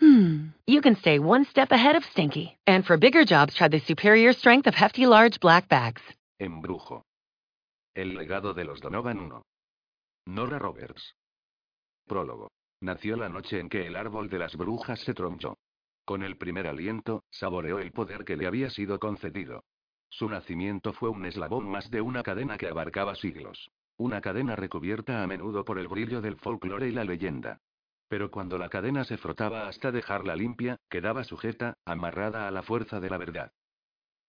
hmm, you can stay one step ahead of stinky. And for bigger jobs, try the superior strength of Hefty Large Black Bags. Embrujo. El legado de los Donovan 1. Nora Roberts. Prólogo. Nació la noche en que el árbol de las brujas se tronchó. Con el primer aliento, saboreó el poder que le había sido concedido. Su nacimiento fue un eslabón más de una cadena que abarcaba siglos. Una cadena recubierta a menudo por el brillo del folclore y la leyenda. Pero cuando la cadena se frotaba hasta dejarla limpia, quedaba sujeta, amarrada a la fuerza de la verdad.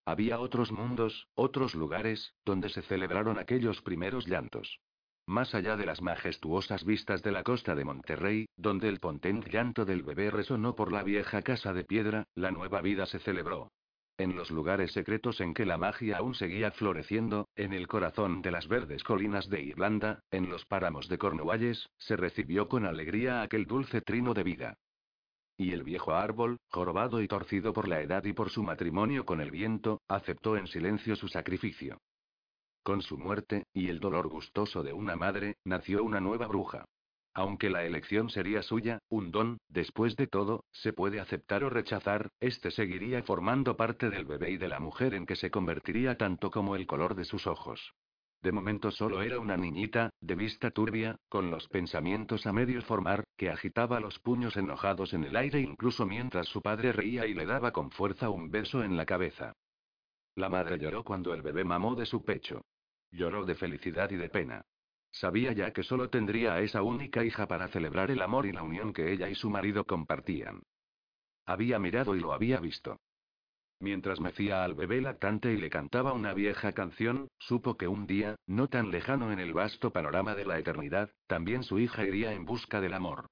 Había otros mundos, otros lugares, donde se celebraron aquellos primeros llantos. Más allá de las majestuosas vistas de la costa de Monterrey, donde el potente llanto del bebé resonó por la vieja casa de piedra, la nueva vida se celebró. En los lugares secretos en que la magia aún seguía floreciendo, en el corazón de las verdes colinas de Irlanda, en los páramos de Cornualles, se recibió con alegría aquel dulce trino de vida. Y el viejo árbol, jorobado y torcido por la edad y por su matrimonio con el viento, aceptó en silencio su sacrificio. Con su muerte, y el dolor gustoso de una madre, nació una nueva bruja. Aunque la elección sería suya, un don, después de todo, se puede aceptar o rechazar, este seguiría formando parte del bebé y de la mujer en que se convertiría tanto como el color de sus ojos. De momento solo era una niñita, de vista turbia, con los pensamientos a medio formar, que agitaba los puños enojados en el aire incluso mientras su padre reía y le daba con fuerza un beso en la cabeza. La madre lloró cuando el bebé mamó de su pecho. Lloró de felicidad y de pena. Sabía ya que solo tendría a esa única hija para celebrar el amor y la unión que ella y su marido compartían. Había mirado y lo había visto. Mientras mecía al bebé lactante y le cantaba una vieja canción, supo que un día, no tan lejano en el vasto panorama de la eternidad, también su hija iría en busca del amor.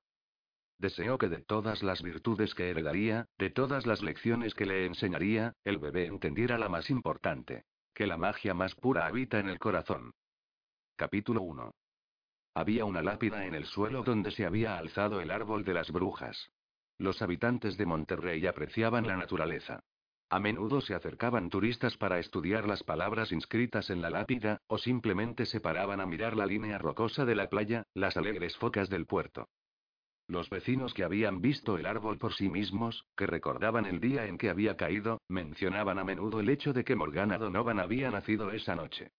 Deseó que de todas las virtudes que heredaría, de todas las lecciones que le enseñaría, el bebé entendiera la más importante. Que la magia más pura habita en el corazón. Capítulo 1. Había una lápida en el suelo donde se había alzado el árbol de las brujas. Los habitantes de Monterrey apreciaban la naturaleza. A menudo se acercaban turistas para estudiar las palabras inscritas en la lápida, o simplemente se paraban a mirar la línea rocosa de la playa, las alegres focas del puerto. Los vecinos que habían visto el árbol por sí mismos, que recordaban el día en que había caído, mencionaban a menudo el hecho de que Morgana Donovan había nacido esa noche.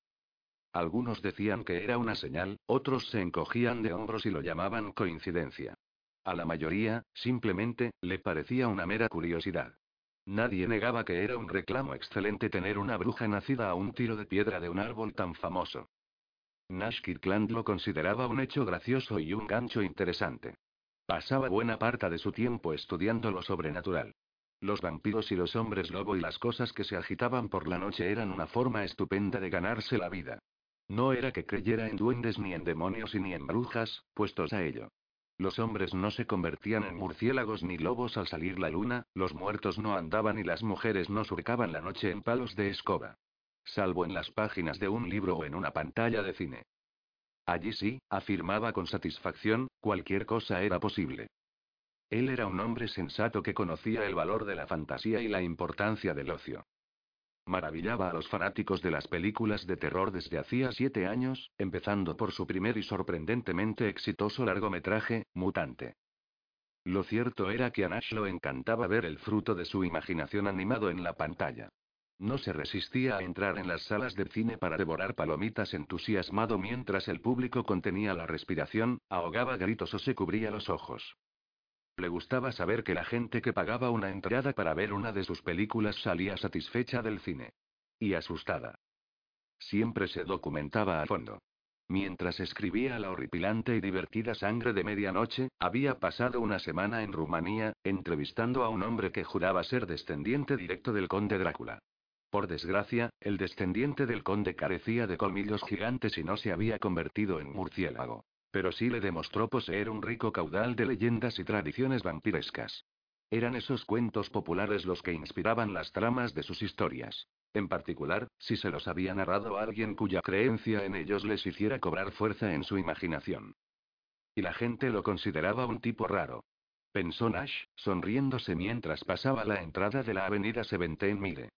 Algunos decían que era una señal, otros se encogían de hombros y lo llamaban coincidencia. A la mayoría, simplemente, le parecía una mera curiosidad. Nadie negaba que era un reclamo excelente tener una bruja nacida a un tiro de piedra de un árbol tan famoso. Nash Kirkland lo consideraba un hecho gracioso y un gancho interesante. Pasaba buena parte de su tiempo estudiando lo sobrenatural. Los vampiros y los hombres lobo y las cosas que se agitaban por la noche eran una forma estupenda de ganarse la vida. No era que creyera en duendes ni en demonios y ni en brujas, puestos a ello. Los hombres no se convertían en murciélagos ni lobos al salir la luna, los muertos no andaban y las mujeres no surcaban la noche en palos de escoba. Salvo en las páginas de un libro o en una pantalla de cine. Allí sí, afirmaba con satisfacción, cualquier cosa era posible. Él era un hombre sensato que conocía el valor de la fantasía y la importancia del ocio. Maravillaba a los fanáticos de las películas de terror desde hacía siete años, empezando por su primer y sorprendentemente exitoso largometraje, Mutante. Lo cierto era que a Nash lo encantaba ver el fruto de su imaginación animado en la pantalla. No se resistía a entrar en las salas de cine para devorar palomitas entusiasmado mientras el público contenía la respiración, ahogaba gritos o se cubría los ojos. Le gustaba saber que la gente que pagaba una entrada para ver una de sus películas salía satisfecha del cine. Y asustada. Siempre se documentaba a fondo. Mientras escribía la horripilante y divertida Sangre de Medianoche, había pasado una semana en Rumanía, entrevistando a un hombre que juraba ser descendiente directo del conde Drácula. Por desgracia, el descendiente del conde carecía de colmillos gigantes y no se había convertido en murciélago pero sí le demostró poseer un rico caudal de leyendas y tradiciones vampirescas. Eran esos cuentos populares los que inspiraban las tramas de sus historias. En particular, si se los había narrado a alguien cuya creencia en ellos les hiciera cobrar fuerza en su imaginación. Y la gente lo consideraba un tipo raro. Pensó Nash, sonriéndose mientras pasaba la entrada de la avenida Seventeen Mire.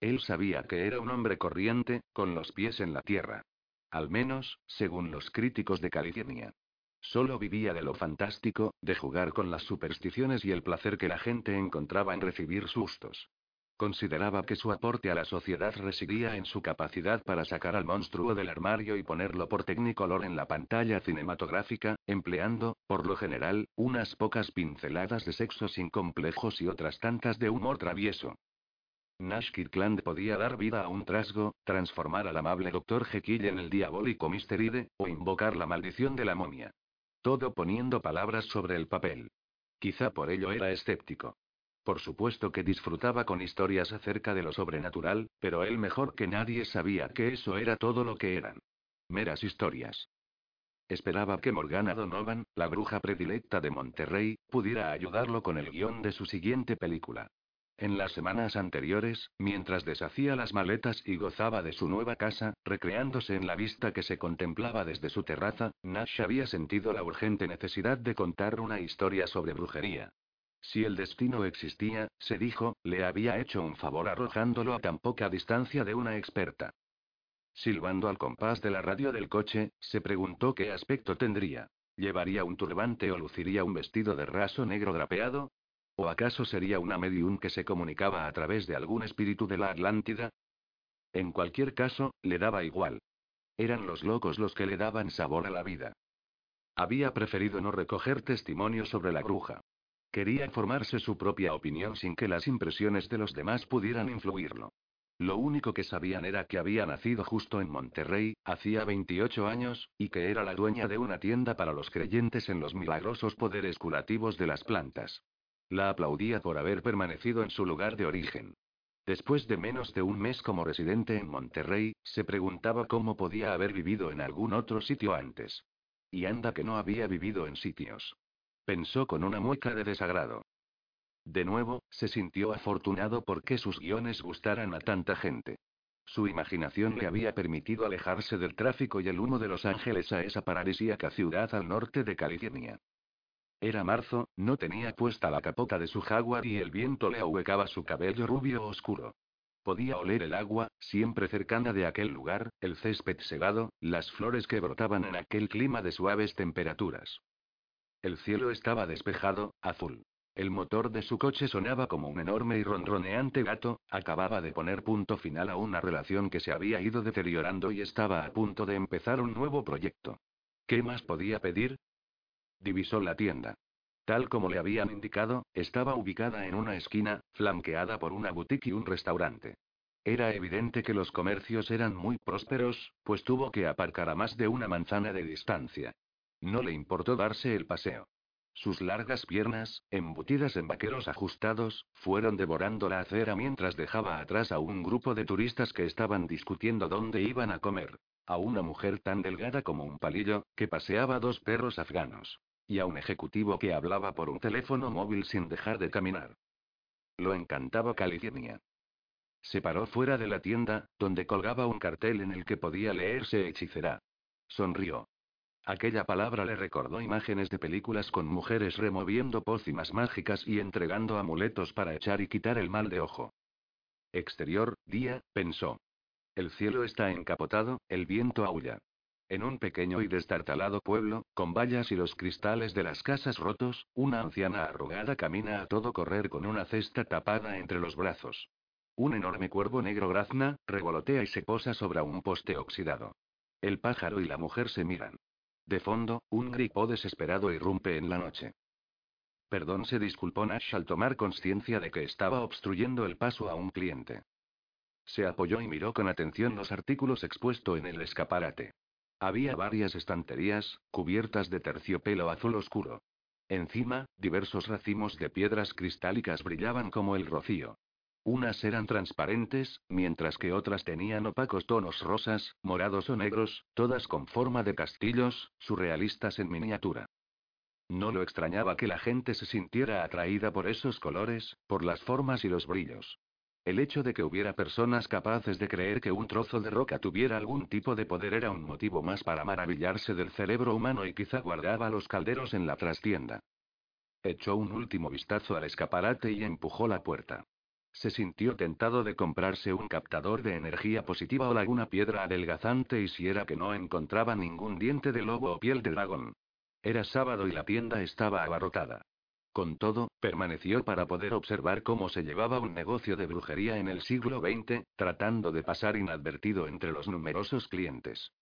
Él sabía que era un hombre corriente, con los pies en la tierra. Al menos, según los críticos de California. Solo vivía de lo fantástico, de jugar con las supersticiones y el placer que la gente encontraba en recibir sustos. Consideraba que su aporte a la sociedad residía en su capacidad para sacar al monstruo del armario y ponerlo por Technicolor en la pantalla cinematográfica, empleando, por lo general, unas pocas pinceladas de sexo sin complejos y otras tantas de humor travieso. Nash Kirkland podía dar vida a un trasgo, transformar al amable Dr. Jekyll en el diabólico Mr. Hyde, o invocar la maldición de la momia. Todo poniendo palabras sobre el papel. Quizá por ello era escéptico. Por supuesto que disfrutaba con historias acerca de lo sobrenatural, pero él mejor que nadie sabía que eso era todo lo que eran. Meras historias. Esperaba que Morgana Donovan, la bruja predilecta de Monterrey, pudiera ayudarlo con el guion de su siguiente película. En las semanas anteriores, mientras deshacía las maletas y gozaba de su nueva casa, recreándose en la vista que se contemplaba desde su terraza, Nash había sentido la urgente necesidad de contar una historia sobre brujería. Si el destino existía, se dijo, le había hecho un favor arrojándolo a tan poca distancia de una experta. Silbando al compás de la radio del coche, se preguntó qué aspecto tendría. ¿Llevaría un turbante o luciría un vestido de raso negro drapeado? ¿O acaso sería una medium que se comunicaba a través de algún espíritu de la Atlántida? En cualquier caso, le daba igual. Eran los locos los que le daban sabor a la vida. Había preferido no recoger testimonios sobre la bruja. Quería formarse su propia opinión sin que las impresiones de los demás pudieran influirlo. Lo único que sabían era que había nacido justo en Monterrey, hacía 28 años, y que era la dueña de una tienda para los creyentes en los milagrosos poderes curativos de las plantas. La aplaudía por haber permanecido en su lugar de origen. Después de menos de un mes como residente en Monterrey, se preguntaba cómo podía haber vivido en algún otro sitio antes. Y anda que no había vivido en sitios. Pensó con una mueca de desagrado. De nuevo, se sintió afortunado porque sus guiones gustaran a tanta gente. Su imaginación le había permitido alejarse del tráfico y el humo de Los Ángeles a esa paradisíaca ciudad al norte de California. Era marzo, no tenía puesta la capota de su jaguar y el viento le ahuecaba su cabello rubio oscuro. Podía oler el agua, siempre cercana de aquel lugar, el césped segado, las flores que brotaban en aquel clima de suaves temperaturas. El cielo estaba despejado, azul. El motor de su coche sonaba como un enorme y ronroneante gato, acababa de poner punto final a una relación que se había ido deteriorando y estaba a punto de empezar un nuevo proyecto. ¿Qué más podía pedir? Divisó la tienda. Tal como le habían indicado, estaba ubicada en una esquina, flanqueada por una boutique y un restaurante. Era evidente que los comercios eran muy prósperos, pues tuvo que aparcar a más de una manzana de distancia. No le importó darse el paseo. Sus largas piernas, embutidas en vaqueros ajustados, fueron devorando la acera mientras dejaba atrás a un grupo de turistas que estaban discutiendo dónde iban a comer. A una mujer tan delgada como un palillo, que paseaba dos perros afganos. Y a un ejecutivo que hablaba por un teléfono móvil sin dejar de caminar. Lo encantaba California. Se paró fuera de la tienda, donde colgaba un cartel en el que podía leerse hechicera. Sonrió. Aquella palabra le recordó imágenes de películas con mujeres removiendo pócimas mágicas y entregando amuletos para echar y quitar el mal de ojo. Exterior, día, pensó. El cielo está encapotado, el viento aulla. En un pequeño y destartalado pueblo, con vallas y los cristales de las casas rotos, una anciana arrugada camina a todo correr con una cesta tapada entre los brazos. Un enorme cuervo negro grazna, revolotea y se posa sobre un poste oxidado. El pájaro y la mujer se miran. De fondo, un grito desesperado irrumpe en la noche. Perdón, se disculpó Nash al tomar conciencia de que estaba obstruyendo el paso a un cliente. Se apoyó y miró con atención los artículos expuestos en el escaparate. Había varias estanterías, cubiertas de terciopelo azul oscuro. Encima, diversos racimos de piedras cristálicas brillaban como el rocío. Unas eran transparentes, mientras que otras tenían opacos tonos rosas, morados o negros, todas con forma de castillos, surrealistas en miniatura. No lo extrañaba que la gente se sintiera atraída por esos colores, por las formas y los brillos. El hecho de que hubiera personas capaces de creer que un trozo de roca tuviera algún tipo de poder era un motivo más para maravillarse del cerebro humano y quizá guardaba los calderos en la trastienda. Echó un último vistazo al escaparate y empujó la puerta. Se sintió tentado de comprarse un captador de energía positiva o alguna piedra adelgazante y si era que no encontraba ningún diente de lobo o piel de dragón. Era sábado y la tienda estaba abarrotada. Con todo, permaneció para poder observar cómo se llevaba un negocio de brujería en el siglo XX, tratando de pasar inadvertido entre los numerosos clientes.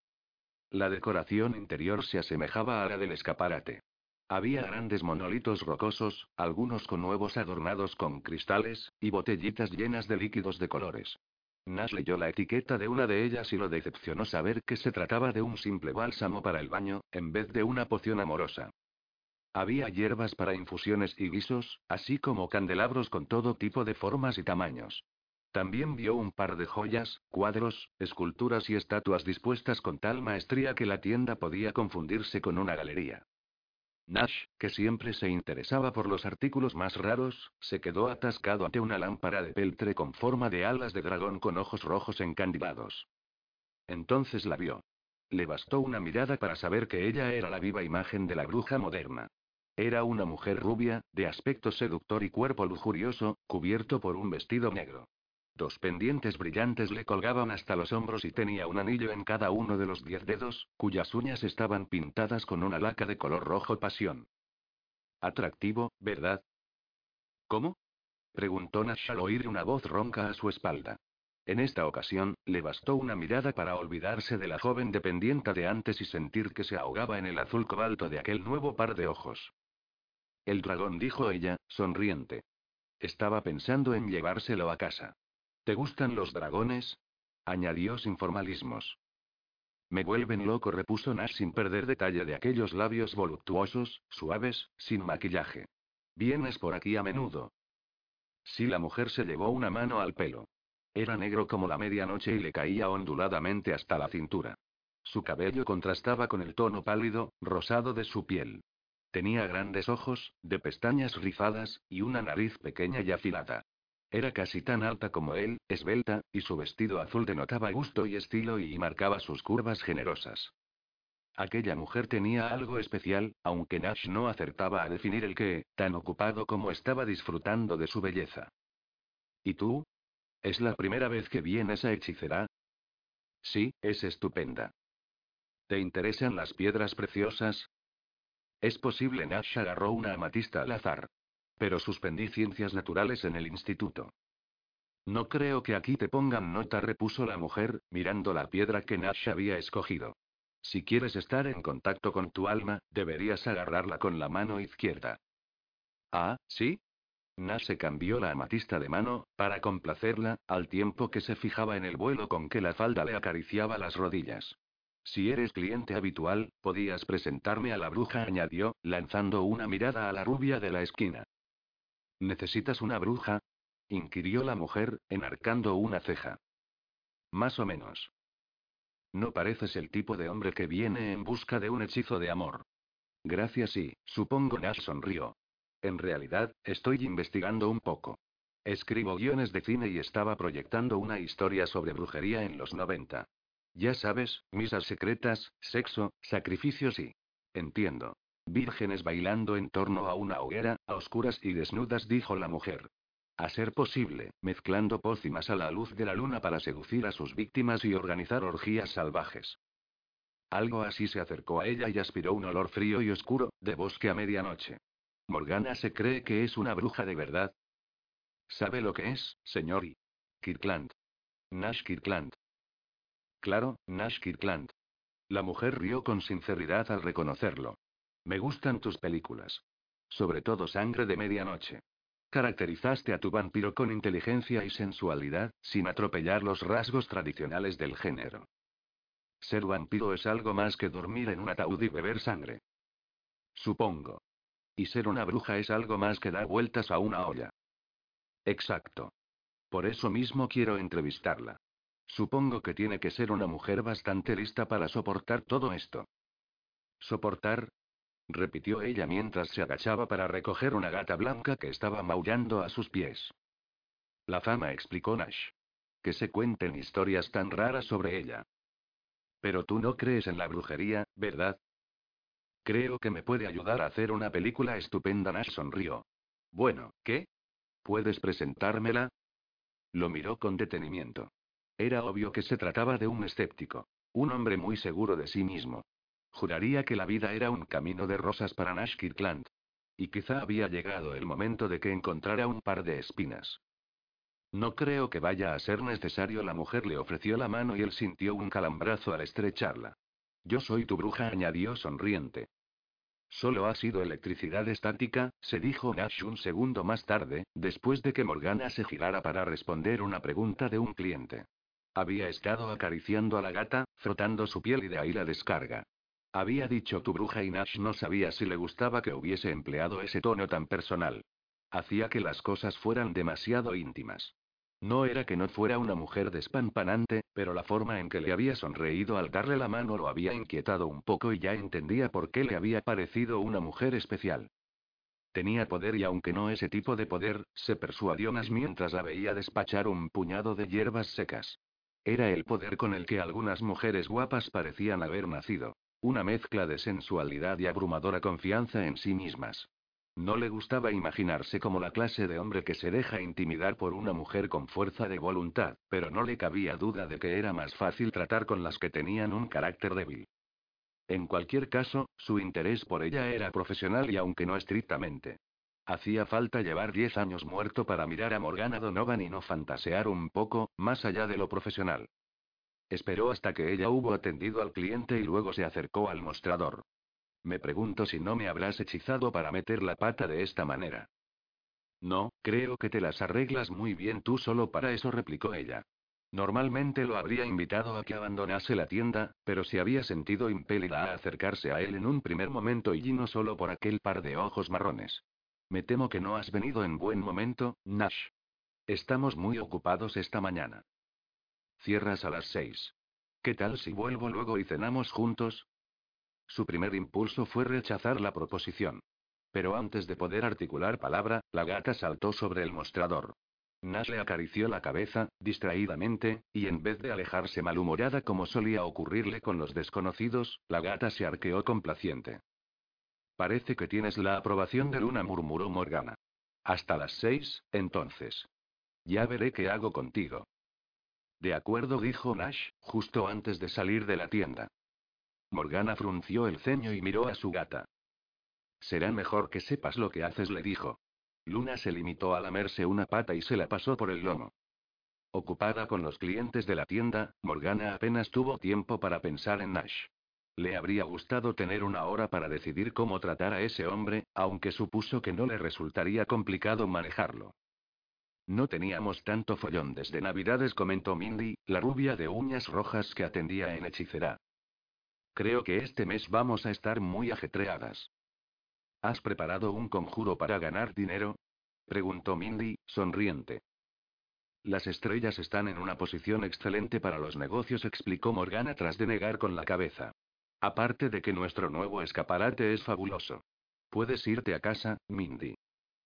La decoración interior se asemejaba a la del escaparate. Había grandes monolitos rocosos, algunos con huevos adornados con cristales, y botellitas llenas de líquidos de colores. Nash leyó la etiqueta de una de ellas y lo decepcionó saber que se trataba de un simple bálsamo para el baño, en vez de una poción amorosa. Había hierbas para infusiones y guisos, así como candelabros con todo tipo de formas y tamaños. También vio un par de joyas, cuadros, esculturas y estatuas dispuestas con tal maestría que la tienda podía confundirse con una galería. Nash, que siempre se interesaba por los artículos más raros, se quedó atascado ante una lámpara de peltre con forma de alas de dragón con ojos rojos encandilados. Entonces la vio. Le bastó una mirada para saber que ella era la viva imagen de la bruja moderna. Era una mujer rubia, de aspecto seductor y cuerpo lujurioso, cubierto por un vestido negro. Dos pendientes brillantes le colgaban hasta los hombros y tenía un anillo en cada uno de los diez dedos, cuyas uñas estaban pintadas con una laca de color rojo pasión. Atractivo, ¿verdad? ¿Cómo? preguntó Nash al oír una voz ronca a su espalda. En esta ocasión, le bastó una mirada para olvidarse de la joven dependienta de antes y sentir que se ahogaba en el azul cobalto de aquel nuevo par de ojos. El dragón dijo ella, sonriente. Estaba pensando en llevárselo a casa. ¿Te gustan los dragones? añadió sin formalismos. Me vuelven loco, repuso Nash sin perder detalle de aquellos labios voluptuosos, suaves, sin maquillaje. ¿Vienes por aquí a menudo? Sí, la mujer se llevó una mano al pelo. Era negro como la medianoche y le caía onduladamente hasta la cintura. Su cabello contrastaba con el tono pálido, rosado de su piel. Tenía grandes ojos, de pestañas rizadas, y una nariz pequeña y afilada. Era casi tan alta como él, esbelta, y su vestido azul denotaba gusto y estilo y marcaba sus curvas generosas. Aquella mujer tenía algo especial, aunque Nash no acertaba a definir el qué, tan ocupado como estaba disfrutando de su belleza. ¿Y tú? ¿Es la primera vez que vienes a hechicera? Sí, es estupenda. ¿Te interesan las piedras preciosas? Es posible, Nash agarró una amatista al azar. Pero suspendí ciencias naturales en el instituto. No creo que aquí te pongan nota, repuso la mujer, mirando la piedra que Nash había escogido. Si quieres estar en contacto con tu alma, deberías agarrarla con la mano izquierda. Ah, ¿sí? Nash se cambió la amatista de mano, para complacerla, al tiempo que se fijaba en el vuelo con que la falda le acariciaba las rodillas. Si eres cliente habitual, podías presentarme a la bruja, añadió, lanzando una mirada a la rubia de la esquina. ¿Necesitas una bruja? inquirió la mujer, enarcando una ceja. Más o menos. No pareces el tipo de hombre que viene en busca de un hechizo de amor. Gracias y, supongo Nash sonrió. En realidad, estoy investigando un poco. Escribo guiones de cine y estaba proyectando una historia sobre brujería en los 90. Ya sabes, misas secretas, sexo, sacrificios y... Entiendo. Vírgenes bailando en torno a una hoguera, a oscuras y desnudas, dijo la mujer. A ser posible, mezclando pócimas a la luz de la luna para seducir a sus víctimas y organizar orgías salvajes. Algo así se acercó a ella y aspiró un olor frío y oscuro, de bosque a medianoche. Morgana se cree que es una bruja de verdad. ¿Sabe lo que es, señor? Kirkland. Nash Kirkland. Claro, Nash Kirkland. La mujer rió con sinceridad al reconocerlo. Me gustan tus películas. Sobre todo Sangre de Medianoche. Caracterizaste a tu vampiro con inteligencia y sensualidad, sin atropellar los rasgos tradicionales del género. Ser vampiro es algo más que dormir en un ataúd y beber sangre. Supongo. Y ser una bruja es algo más que dar vueltas a una olla. Exacto. Por eso mismo quiero entrevistarla. Supongo que tiene que ser una mujer bastante lista para soportar todo esto. ¿Soportar? repitió ella mientras se agachaba para recoger una gata blanca que estaba maullando a sus pies. La fama explicó Nash. Que se cuenten historias tan raras sobre ella. Pero tú no crees en la brujería, ¿verdad? Creo que me puede ayudar a hacer una película estupenda. Nash sonrió. Bueno, ¿qué? ¿Puedes presentármela? Lo miró con detenimiento. Era obvio que se trataba de un escéptico. Un hombre muy seguro de sí mismo. Juraría que la vida era un camino de rosas para Nash Kirkland. Y quizá había llegado el momento de que encontrara un par de espinas. No creo que vaya a ser necesario. La mujer le ofreció la mano y él sintió un calambrazo al estrecharla. Yo soy tu bruja, añadió sonriente. Solo ha sido electricidad estática, se dijo Nash un segundo más tarde, después de que Morgana se girara para responder una pregunta de un cliente. Había estado acariciando a la gata, frotando su piel y de ahí la descarga. Había dicho tu bruja y Nash no sabía si le gustaba que hubiese empleado ese tono tan personal. Hacía que las cosas fueran demasiado íntimas. No era que no fuera una mujer despampanante, pero la forma en que le había sonreído al darle la mano lo había inquietado un poco y ya entendía por qué le había parecido una mujer especial. Tenía poder y aunque no ese tipo de poder, se persuadió Nash mientras la veía despachar un puñado de hierbas secas. Era el poder con el que algunas mujeres guapas parecían haber nacido. Una mezcla de sensualidad y abrumadora confianza en sí mismas. No le gustaba imaginarse como la clase de hombre que se deja intimidar por una mujer con fuerza de voluntad, pero no le cabía duda de que era más fácil tratar con las que tenían un carácter débil. En cualquier caso, su interés por ella era profesional y aunque no estrictamente. Hacía falta llevar diez años muerto para mirar a Morgana Donovan y no fantasear un poco, más allá de lo profesional. Esperó hasta que ella hubo atendido al cliente y luego se acercó al mostrador. Me pregunto si no me habrás hechizado para meter la pata de esta manera. No, creo que te las arreglas muy bien tú solo para eso, replicó ella. Normalmente lo habría invitado a que abandonase la tienda, pero se había sentido impelida a acercarse a él en un primer momento y no solo por aquel par de ojos marrones. Me temo que no has venido en buen momento, Nash. Estamos muy ocupados esta mañana. Cierras a las seis. ¿Qué tal si vuelvo luego y cenamos juntos? Su primer impulso fue rechazar la proposición. Pero antes de poder articular palabra, la gata saltó sobre el mostrador. Nash le acarició la cabeza, distraídamente, y en vez de alejarse malhumorada como solía ocurrirle con los desconocidos, la gata se arqueó complaciente. Parece que tienes la aprobación de Luna, murmuró Morgana. Hasta las seis, entonces. Ya veré qué hago contigo. De acuerdo, dijo Nash, justo antes de salir de la tienda. Morgana frunció el ceño y miró a su gata. Será mejor que sepas lo que haces, le dijo. Luna se limitó a lamerse una pata y se la pasó por el lomo. Ocupada con los clientes de la tienda, Morgana apenas tuvo tiempo para pensar en Nash. Le habría gustado tener una hora para decidir cómo tratar a ese hombre, aunque supuso que no le resultaría complicado manejarlo. No teníamos tanto follón desde Navidades, comentó Mindy, la rubia de uñas rojas que atendía en hechicera. Creo que este mes vamos a estar muy ajetreadas. ¿Has preparado un conjuro para ganar dinero? preguntó Mindy, sonriente. Las estrellas están en una posición excelente para los negocios, explicó Morgana tras de negar con la cabeza. Aparte de que nuestro nuevo escaparate es fabuloso. Puedes irte a casa, Mindy.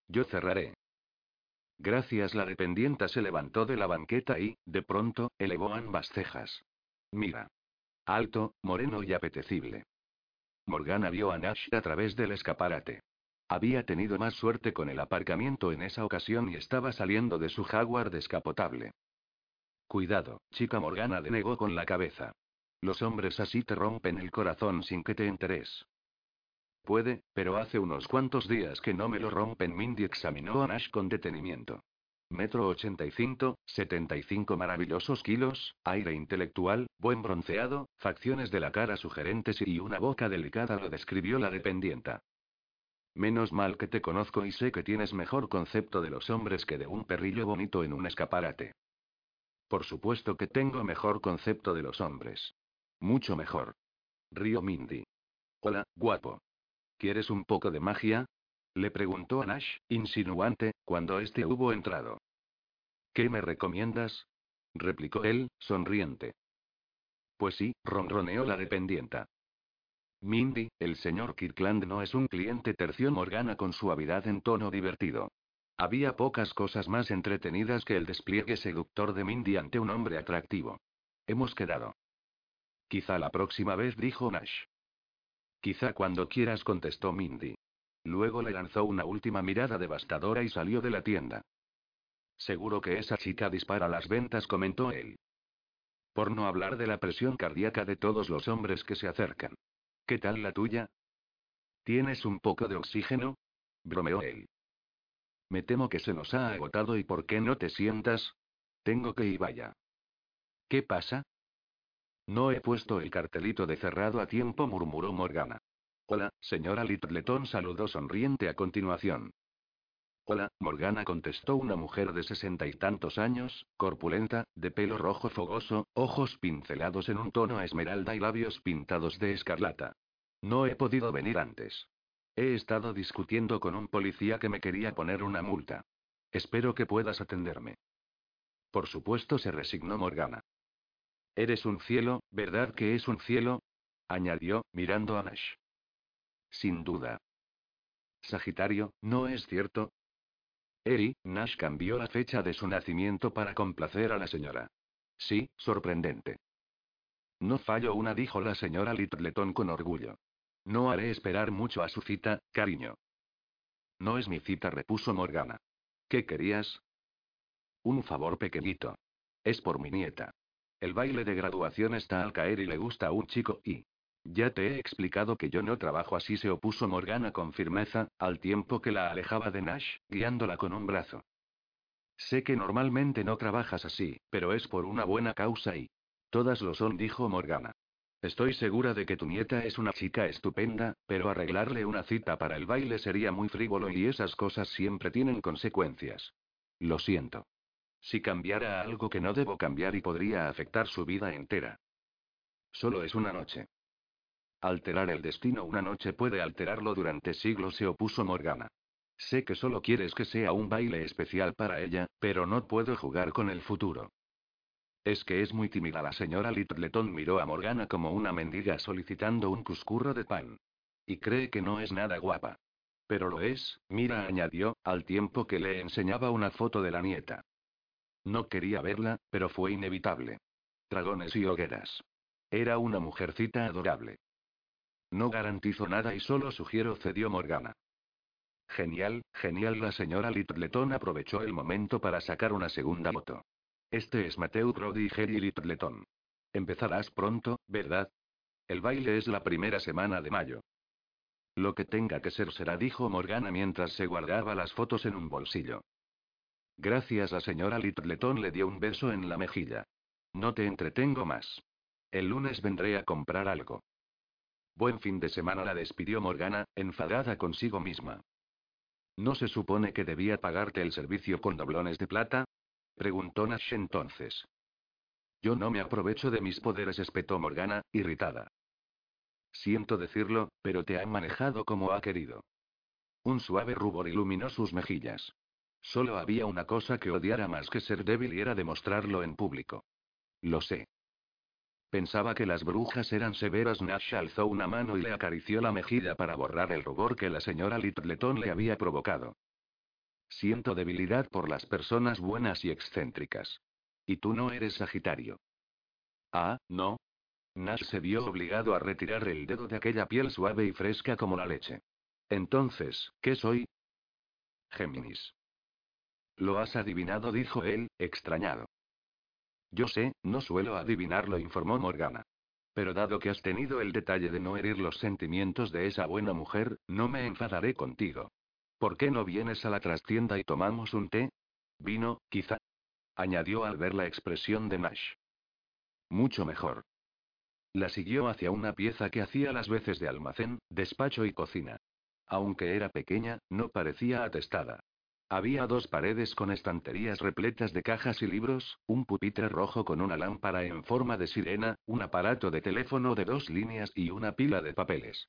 Yo cerraré. Gracias, la dependienta se levantó de la banqueta y, de pronto, elevó ambas cejas. Mira. Alto, moreno y apetecible. Morgana vio a Nash a través del escaparate. Había tenido más suerte con el aparcamiento en esa ocasión y estaba saliendo de su jaguar descapotable. Cuidado, chica Morgana denegó con la cabeza. Los hombres así te rompen el corazón sin que te enteres. Puede, pero hace unos cuantos días que no me lo rompen. Mindy examinó a Nash con detenimiento. Metro 85, 75 maravillosos kilos, aire intelectual, buen bronceado, facciones de la cara sugerentes y una boca delicada lo describió la dependienta. Menos mal que te conozco y sé que tienes mejor concepto de los hombres que de un perrillo bonito en un escaparate. Por supuesto que tengo mejor concepto de los hombres. Mucho mejor. Río Mindy. Hola, guapo. ¿Quieres un poco de magia? Le preguntó a Nash, insinuante, cuando éste hubo entrado. ¿Qué me recomiendas? replicó él, sonriente. Pues sí, ronroneó la dependienta. Mindy, el señor Kirkland no es un cliente terció Morgana con suavidad en tono divertido. Había pocas cosas más entretenidas que el despliegue seductor de Mindy ante un hombre atractivo. Hemos quedado. Quizá la próxima vez, dijo Nash. Quizá cuando quieras, contestó Mindy. Luego le lanzó una última mirada devastadora y salió de la tienda. Seguro que esa chica dispara las ventas, comentó él. Por no hablar de la presión cardíaca de todos los hombres que se acercan. ¿Qué tal la tuya? ¿Tienes un poco de oxígeno? bromeó él. Me temo que se nos ha agotado y ¿por qué no te sientas? Tengo que ir vaya. ¿Qué pasa? No he puesto el cartelito de cerrado a tiempo, murmuró Morgana. Hola, señora Littleton saludó sonriente a continuación. Hola, Morgana contestó una mujer de sesenta y tantos años, corpulenta, de pelo rojo fogoso, ojos pincelados en un tono esmeralda y labios pintados de escarlata. No he podido venir antes. He estado discutiendo con un policía que me quería poner una multa. Espero que puedas atenderme. Por supuesto, se resignó Morgana. Eres un cielo, ¿verdad que es un cielo? añadió, mirando a Nash. Sin duda. Sagitario, ¿no es cierto? Eri, Nash cambió la fecha de su nacimiento para complacer a la señora. Sí, sorprendente. No fallo una, dijo la señora Littleton con orgullo. No haré esperar mucho a su cita, cariño. No es mi cita, repuso Morgana. ¿Qué querías? Un favor pequeñito. Es por mi nieta. El baile de graduación está al caer y le gusta a un chico y... Ya te he explicado que yo no trabajo así, se opuso Morgana con firmeza, al tiempo que la alejaba de Nash, guiándola con un brazo. Sé que normalmente no trabajas así, pero es por una buena causa y... Todas lo son, dijo Morgana. Estoy segura de que tu nieta es una chica estupenda, pero arreglarle una cita para el baile sería muy frívolo y esas cosas siempre tienen consecuencias. Lo siento. Si cambiara algo que no debo cambiar y podría afectar su vida entera. Solo es una noche. Alterar el destino una noche puede alterarlo durante siglos, se opuso Morgana. Sé que solo quieres que sea un baile especial para ella, pero no puedo jugar con el futuro. Es que es muy tímida la señora Littleton miró a Morgana como una mendiga solicitando un cuscurro de pan. Y cree que no es nada guapa. Pero lo es, mira, añadió, al tiempo que le enseñaba una foto de la nieta. No quería verla, pero fue inevitable. Dragones y hogueras. Era una mujercita adorable. No garantizo nada y solo sugiero, cedió Morgana. Genial, genial. La señora Littleton aprovechó el momento para sacar una segunda moto. Este es Mateo Brody y Jerry Littleton. Empezarás pronto, ¿verdad? El baile es la primera semana de mayo. Lo que tenga que ser será, dijo Morgana mientras se guardaba las fotos en un bolsillo. Gracias, la señora Littleton le dio un beso en la mejilla. No te entretengo más. El lunes vendré a comprar algo. Buen fin de semana la despidió Morgana, enfadada consigo misma. ¿No se supone que debía pagarte el servicio con doblones de plata? preguntó Nash entonces. Yo no me aprovecho de mis poderes, espetó Morgana, irritada. Siento decirlo, pero te ha manejado como ha querido. Un suave rubor iluminó sus mejillas. Solo había una cosa que odiara más que ser débil y era demostrarlo en público. Lo sé. Pensaba que las brujas eran severas. Nash alzó una mano y le acarició la mejilla para borrar el rubor que la señora Littleton le había provocado. Siento debilidad por las personas buenas y excéntricas. Y tú no eres Sagitario. Ah, no. Nash se vio obligado a retirar el dedo de aquella piel suave y fresca como la leche. Entonces, ¿qué soy? Géminis. Lo has adivinado, dijo él, extrañado. Yo sé, no suelo adivinarlo, informó Morgana. Pero dado que has tenido el detalle de no herir los sentimientos de esa buena mujer, no me enfadaré contigo. ¿Por qué no vienes a la trastienda y tomamos un té? Vino, quizá. Añadió al ver la expresión de Nash. Mucho mejor. La siguió hacia una pieza que hacía las veces de almacén, despacho y cocina. Aunque era pequeña, no parecía atestada. Había dos paredes con estanterías repletas de cajas y libros, un pupitre rojo con una lámpara en forma de sirena, un aparato de teléfono de dos líneas y una pila de papeles.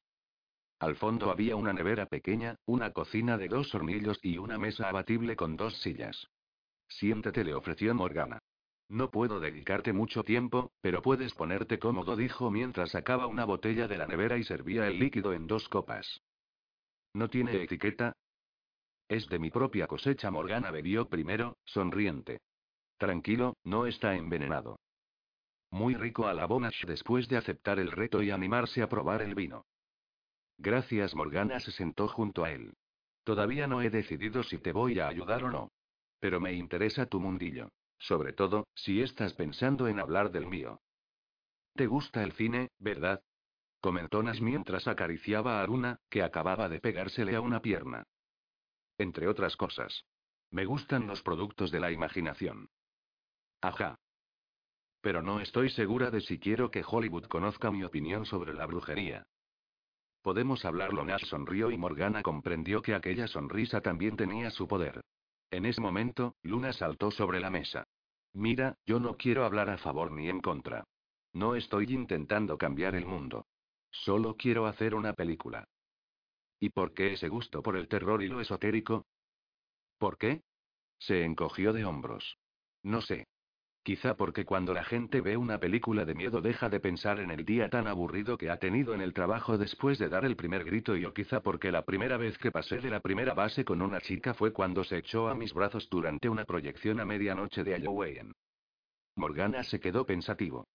Al fondo había una nevera pequeña, una cocina de dos hornillos y una mesa abatible con dos sillas. Siéntate, le ofreció Morgana. No puedo dedicarte mucho tiempo, pero puedes ponerte cómodo, dijo mientras sacaba una botella de la nevera y servía el líquido en dos copas. ¿No tiene etiqueta? Es de mi propia cosecha. Morgana bebió primero, sonriente. Tranquilo, no está envenenado. Muy rico alabó Nash después de aceptar el reto y animarse a probar el vino. Gracias. Morgana se sentó junto a él. Todavía no he decidido si te voy a ayudar o no. Pero me interesa tu mundillo. Sobre todo, si estás pensando en hablar del mío. ¿Te gusta el cine, verdad? Comentó Nash mientras acariciaba a Luna, que acababa de pegársele a una pierna. Entre otras cosas. Me gustan los productos de la imaginación. Ajá. Pero no estoy segura de si quiero que Hollywood conozca mi opinión sobre la brujería. Podemos hablarlo. Nash sonrió y Morgana comprendió que aquella sonrisa también tenía su poder. En ese momento, Luna saltó sobre la mesa. Mira, yo no quiero hablar a favor ni en contra. No estoy intentando cambiar el mundo. Solo quiero hacer una película. ¿Y por qué ese gusto por el terror y lo esotérico? ¿Por qué? Se encogió de hombros. No sé. Quizá porque cuando la gente ve una película de miedo deja de pensar en el día tan aburrido que ha tenido en el trabajo después de dar el primer grito y o quizá porque la primera vez que pasé de la primera base con una chica fue cuando se echó a mis brazos durante una proyección a medianoche de Halloween. Morgana se quedó pensativo.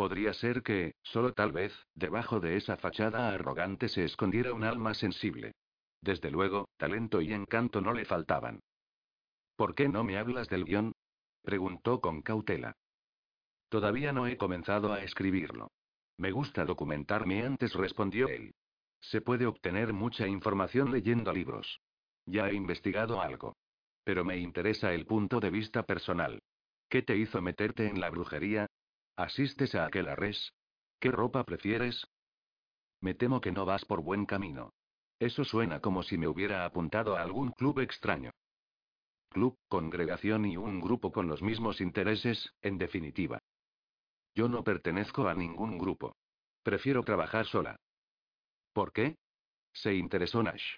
Podría ser que, solo tal vez, debajo de esa fachada arrogante se escondiera un alma sensible. Desde luego, talento y encanto no le faltaban. ¿Por qué no me hablas del guion? Preguntó con cautela. Todavía no he comenzado a escribirlo. Me gusta documentarme antes, respondió él. Se puede obtener mucha información leyendo libros. Ya he investigado algo. Pero me interesa el punto de vista personal. ¿Qué te hizo meterte en la brujería? ¿Asistes a aquel arres? ¿Qué ropa prefieres? Me temo que no vas por buen camino. Eso suena como si me hubiera apuntado a algún club extraño. Club, congregación y un grupo con los mismos intereses, en definitiva. Yo no pertenezco a ningún grupo. Prefiero trabajar sola. ¿Por qué? Se interesó Nash.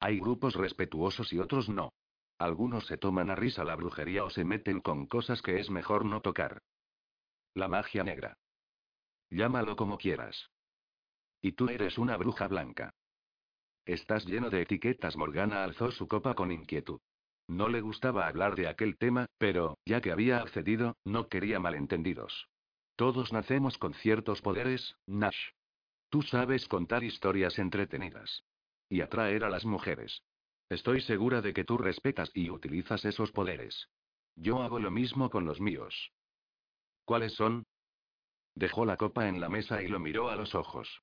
Hay grupos respetuosos y otros no. Algunos se toman a risa la brujería o se meten con cosas que es mejor no tocar. La magia negra. Llámalo como quieras. Y tú eres una bruja blanca. Estás lleno de etiquetas. Morgana alzó su copa con inquietud. No le gustaba hablar de aquel tema, pero, ya que había accedido, no quería malentendidos. Todos nacemos con ciertos poderes, Nash. Tú sabes contar historias entretenidas. Y atraer a las mujeres. Estoy segura de que tú respetas y utilizas esos poderes. Yo hago lo mismo con los míos. ¿Cuáles son? Dejó la copa en la mesa y lo miró a los ojos.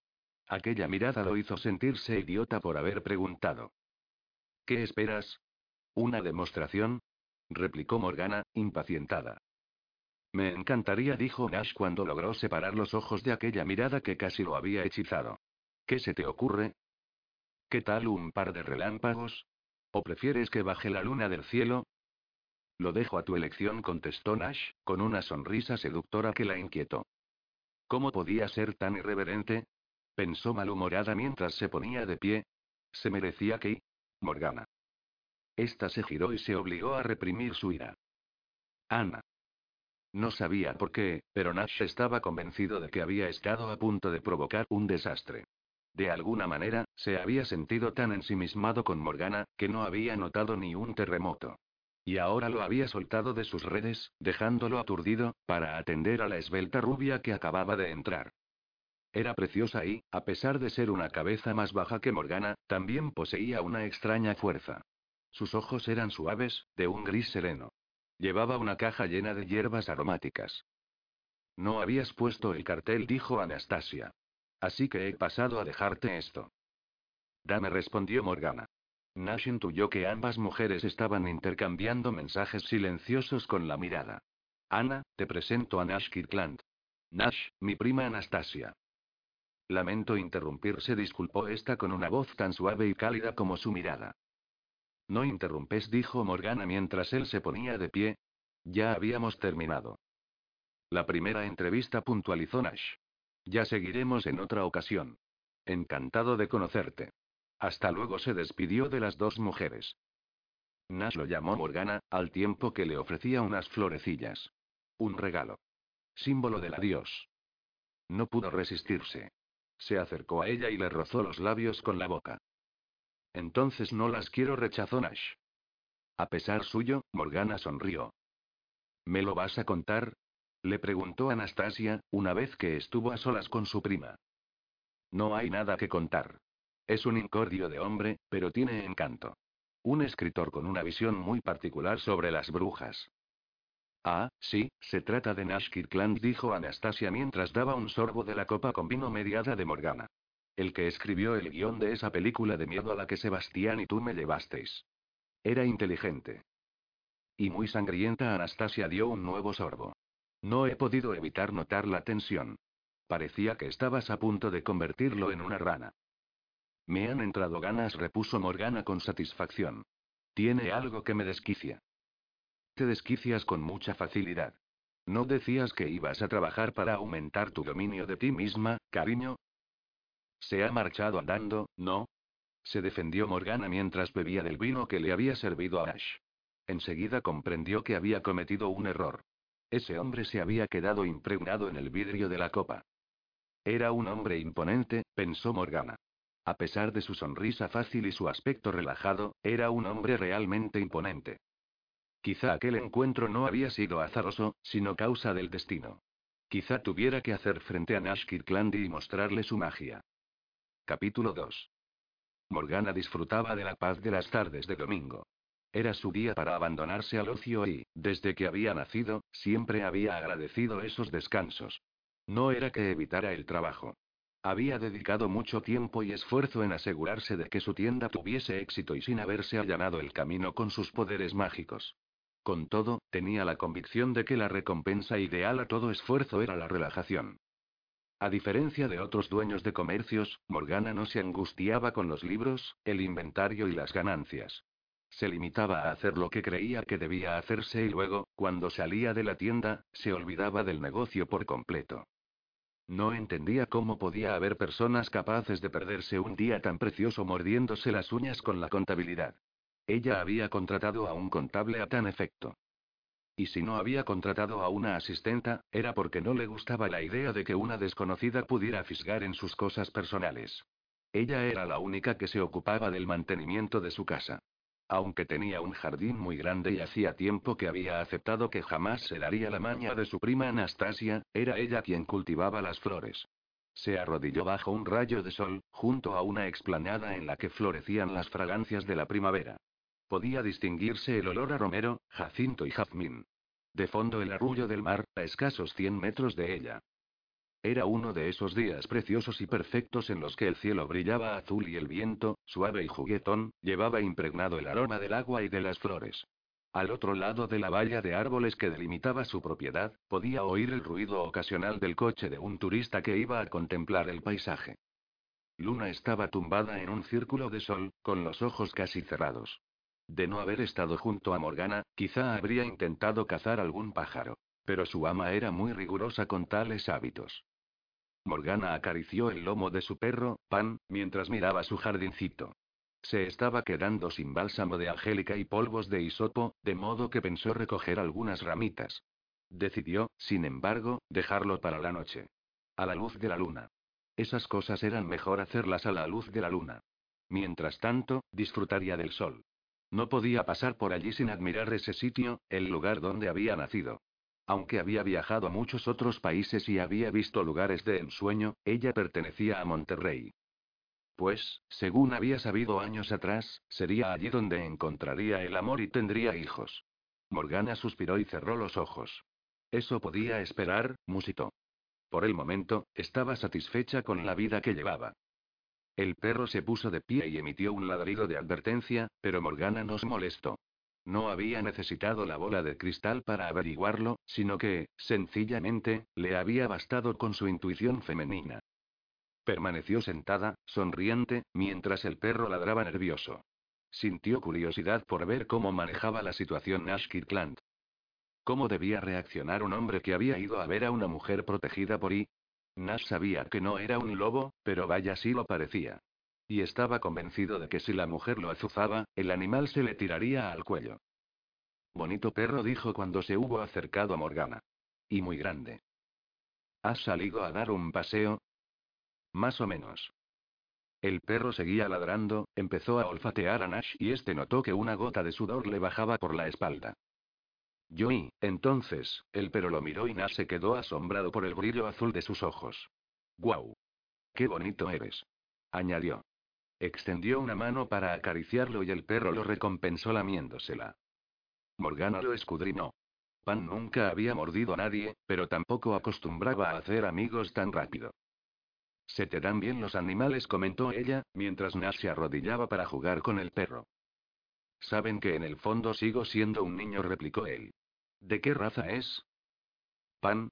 Aquella mirada lo hizo sentirse idiota por haber preguntado. ¿Qué esperas? ¿Una demostración? replicó Morgana, impacientada. Me encantaría, dijo Nash cuando logró separar los ojos de aquella mirada que casi lo había hechizado. ¿Qué se te ocurre? ¿Qué tal un par de relámpagos? ¿O prefieres que baje la luna del cielo? Lo dejo a tu elección, contestó Nash, con una sonrisa seductora que la inquietó. ¿Cómo podía ser tan irreverente? Pensó malhumorada mientras se ponía de pie. Se merecía que... Morgana. Esta se giró y se obligó a reprimir su ira. Ana. No sabía por qué, pero Nash estaba convencido de que había estado a punto de provocar un desastre. De alguna manera, se había sentido tan ensimismado con Morgana, que no había notado ni un terremoto. Y ahora lo había soltado de sus redes, dejándolo aturdido, para atender a la esbelta rubia que acababa de entrar. Era preciosa y, a pesar de ser una cabeza más baja que Morgana, también poseía una extraña fuerza. Sus ojos eran suaves, de un gris sereno. Llevaba una caja llena de hierbas aromáticas. No habías puesto el cartel, dijo Anastasia. Así que he pasado a dejarte esto. Dame, respondió Morgana. Nash intuyó que ambas mujeres estaban intercambiando mensajes silenciosos con la mirada. Ana, te presento a Nash Kirkland. Nash, mi prima Anastasia. Lamento interrumpirse, disculpó esta con una voz tan suave y cálida como su mirada. No interrumpes, dijo Morgana mientras él se ponía de pie. Ya habíamos terminado. La primera entrevista puntualizó Nash. Ya seguiremos en otra ocasión. Encantado de conocerte. Hasta luego se despidió de las dos mujeres. Nash lo llamó Morgana, al tiempo que le ofrecía unas florecillas. Un regalo. Símbolo del adiós. No pudo resistirse. Se acercó a ella y le rozó los labios con la boca. Entonces no las quiero, rechazó Nash. A pesar suyo, Morgana sonrió. ¿Me lo vas a contar? Le preguntó Anastasia, una vez que estuvo a solas con su prima. No hay nada que contar. Es un incordio de hombre, pero tiene encanto. Un escritor con una visión muy particular sobre las brujas. Ah, sí, se trata de Nash Kirkland, dijo Anastasia mientras daba un sorbo de la copa con vino mediada de Morgana. El que escribió el guion de esa película de miedo a la que Sebastián y tú me llevasteis. Era inteligente. Y muy sangrienta Anastasia dio un nuevo sorbo. No he podido evitar notar la tensión. Parecía que estabas a punto de convertirlo en una rana. Me han entrado ganas, repuso Morgana con satisfacción. Tiene algo que me desquicia. Te desquicias con mucha facilidad. ¿No decías que ibas a trabajar para aumentar tu dominio de ti misma, cariño? Se ha marchado andando, ¿no? Se defendió Morgana mientras bebía del vino que le había servido a Ash. Enseguida comprendió que había cometido un error. Ese hombre se había quedado impregnado en el vidrio de la copa. Era un hombre imponente, pensó Morgana. A pesar de su sonrisa fácil y su aspecto relajado, era un hombre realmente imponente. Quizá aquel encuentro no había sido azaroso, sino causa del destino. Quizá tuviera que hacer frente a Nash Kirkland y mostrarle su magia. Capítulo 2. Morgana disfrutaba de la paz de las tardes de domingo. Era su día para abandonarse al ocio y, desde que había nacido, siempre había agradecido esos descansos. No era que evitara el trabajo. Había dedicado mucho tiempo y esfuerzo en asegurarse de que su tienda tuviese éxito y sin haberse allanado el camino con sus poderes mágicos. Con todo, tenía la convicción de que la recompensa ideal a todo esfuerzo era la relajación. A diferencia de otros dueños de comercios, Morgana no se angustiaba con los libros, el inventario y las ganancias. Se limitaba a hacer lo que creía que debía hacerse y luego, cuando salía de la tienda, se olvidaba del negocio por completo. No entendía cómo podía haber personas capaces de perderse un día tan precioso mordiéndose las uñas con la contabilidad. Ella había contratado a un contable a tan efecto. Y si no había contratado a una asistenta, era porque no le gustaba la idea de que una desconocida pudiera fisgar en sus cosas personales. Ella era la única que se ocupaba del mantenimiento de su casa. Aunque tenía un jardín muy grande y hacía tiempo que había aceptado que jamás se daría la maña de su prima Anastasia, era ella quien cultivaba las flores. Se arrodilló bajo un rayo de sol, junto a una explanada en la que florecían las fragancias de la primavera. Podía distinguirse el olor a romero, jacinto y jazmín. De fondo el arrullo del mar, a escasos 100 metros de ella. Era uno de esos días preciosos y perfectos en los que el cielo brillaba azul y el viento, suave y juguetón, llevaba impregnado el aroma del agua y de las flores. Al otro lado de la valla de árboles que delimitaba su propiedad, podía oír el ruido ocasional del coche de un turista que iba a contemplar el paisaje. Luna estaba tumbada en un círculo de sol, con los ojos casi cerrados. De no haber estado junto a Morgana, quizá habría intentado cazar algún pájaro. Pero su ama era muy rigurosa con tales hábitos. Morgana acarició el lomo de su perro, Pan, mientras miraba su jardincito. Se estaba quedando sin bálsamo de angélica y polvos de hisopo, de modo que pensó recoger algunas ramitas. Decidió, sin embargo, dejarlo para la noche. A la luz de la luna. Esas cosas eran mejor hacerlas a la luz de la luna. Mientras tanto, disfrutaría del sol. No podía pasar por allí sin admirar ese sitio, el lugar donde había nacido. Aunque había viajado a muchos otros países y había visto lugares de ensueño, ella pertenecía a Monterrey. Pues, según había sabido años atrás, sería allí donde encontraría el amor y tendría hijos. Morgana suspiró y cerró los ojos. Eso podía esperar, musitó. Por el momento, estaba satisfecha con la vida que llevaba. El perro se puso de pie y emitió un ladrido de advertencia, pero Morgana no se molestó. No había necesitado la bola de cristal para averiguarlo, sino que, sencillamente, le había bastado con su intuición femenina. Permaneció sentada, sonriente, mientras el perro ladraba nervioso. Sintió curiosidad por ver cómo manejaba la situación Nash Kirkland. ¿Cómo debía reaccionar un hombre que había ido a ver a una mujer protegida por I? Nash sabía que no era un lobo, pero vaya si lo parecía. Y estaba convencido de que si la mujer lo azuzaba, el animal se le tiraría al cuello. Bonito perro dijo cuando se hubo acercado a Morgana. Y muy grande. ¿Has salido a dar un paseo? Más o menos. El perro seguía ladrando, empezó a olfatear a Nash y este notó que una gota de sudor le bajaba por la espalda. Joey, entonces, el perro lo miró y Nash se quedó asombrado por el brillo azul de sus ojos. ¡Guau! ¡Qué bonito eres! añadió. Extendió una mano para acariciarlo y el perro lo recompensó lamiéndosela. Morgana lo escudriñó. Pan nunca había mordido a nadie, pero tampoco acostumbraba a hacer amigos tan rápido. Se te dan bien los animales, comentó ella, mientras Nash se arrodillaba para jugar con el perro. Saben que en el fondo sigo siendo un niño, replicó él. ¿De qué raza es? Pan.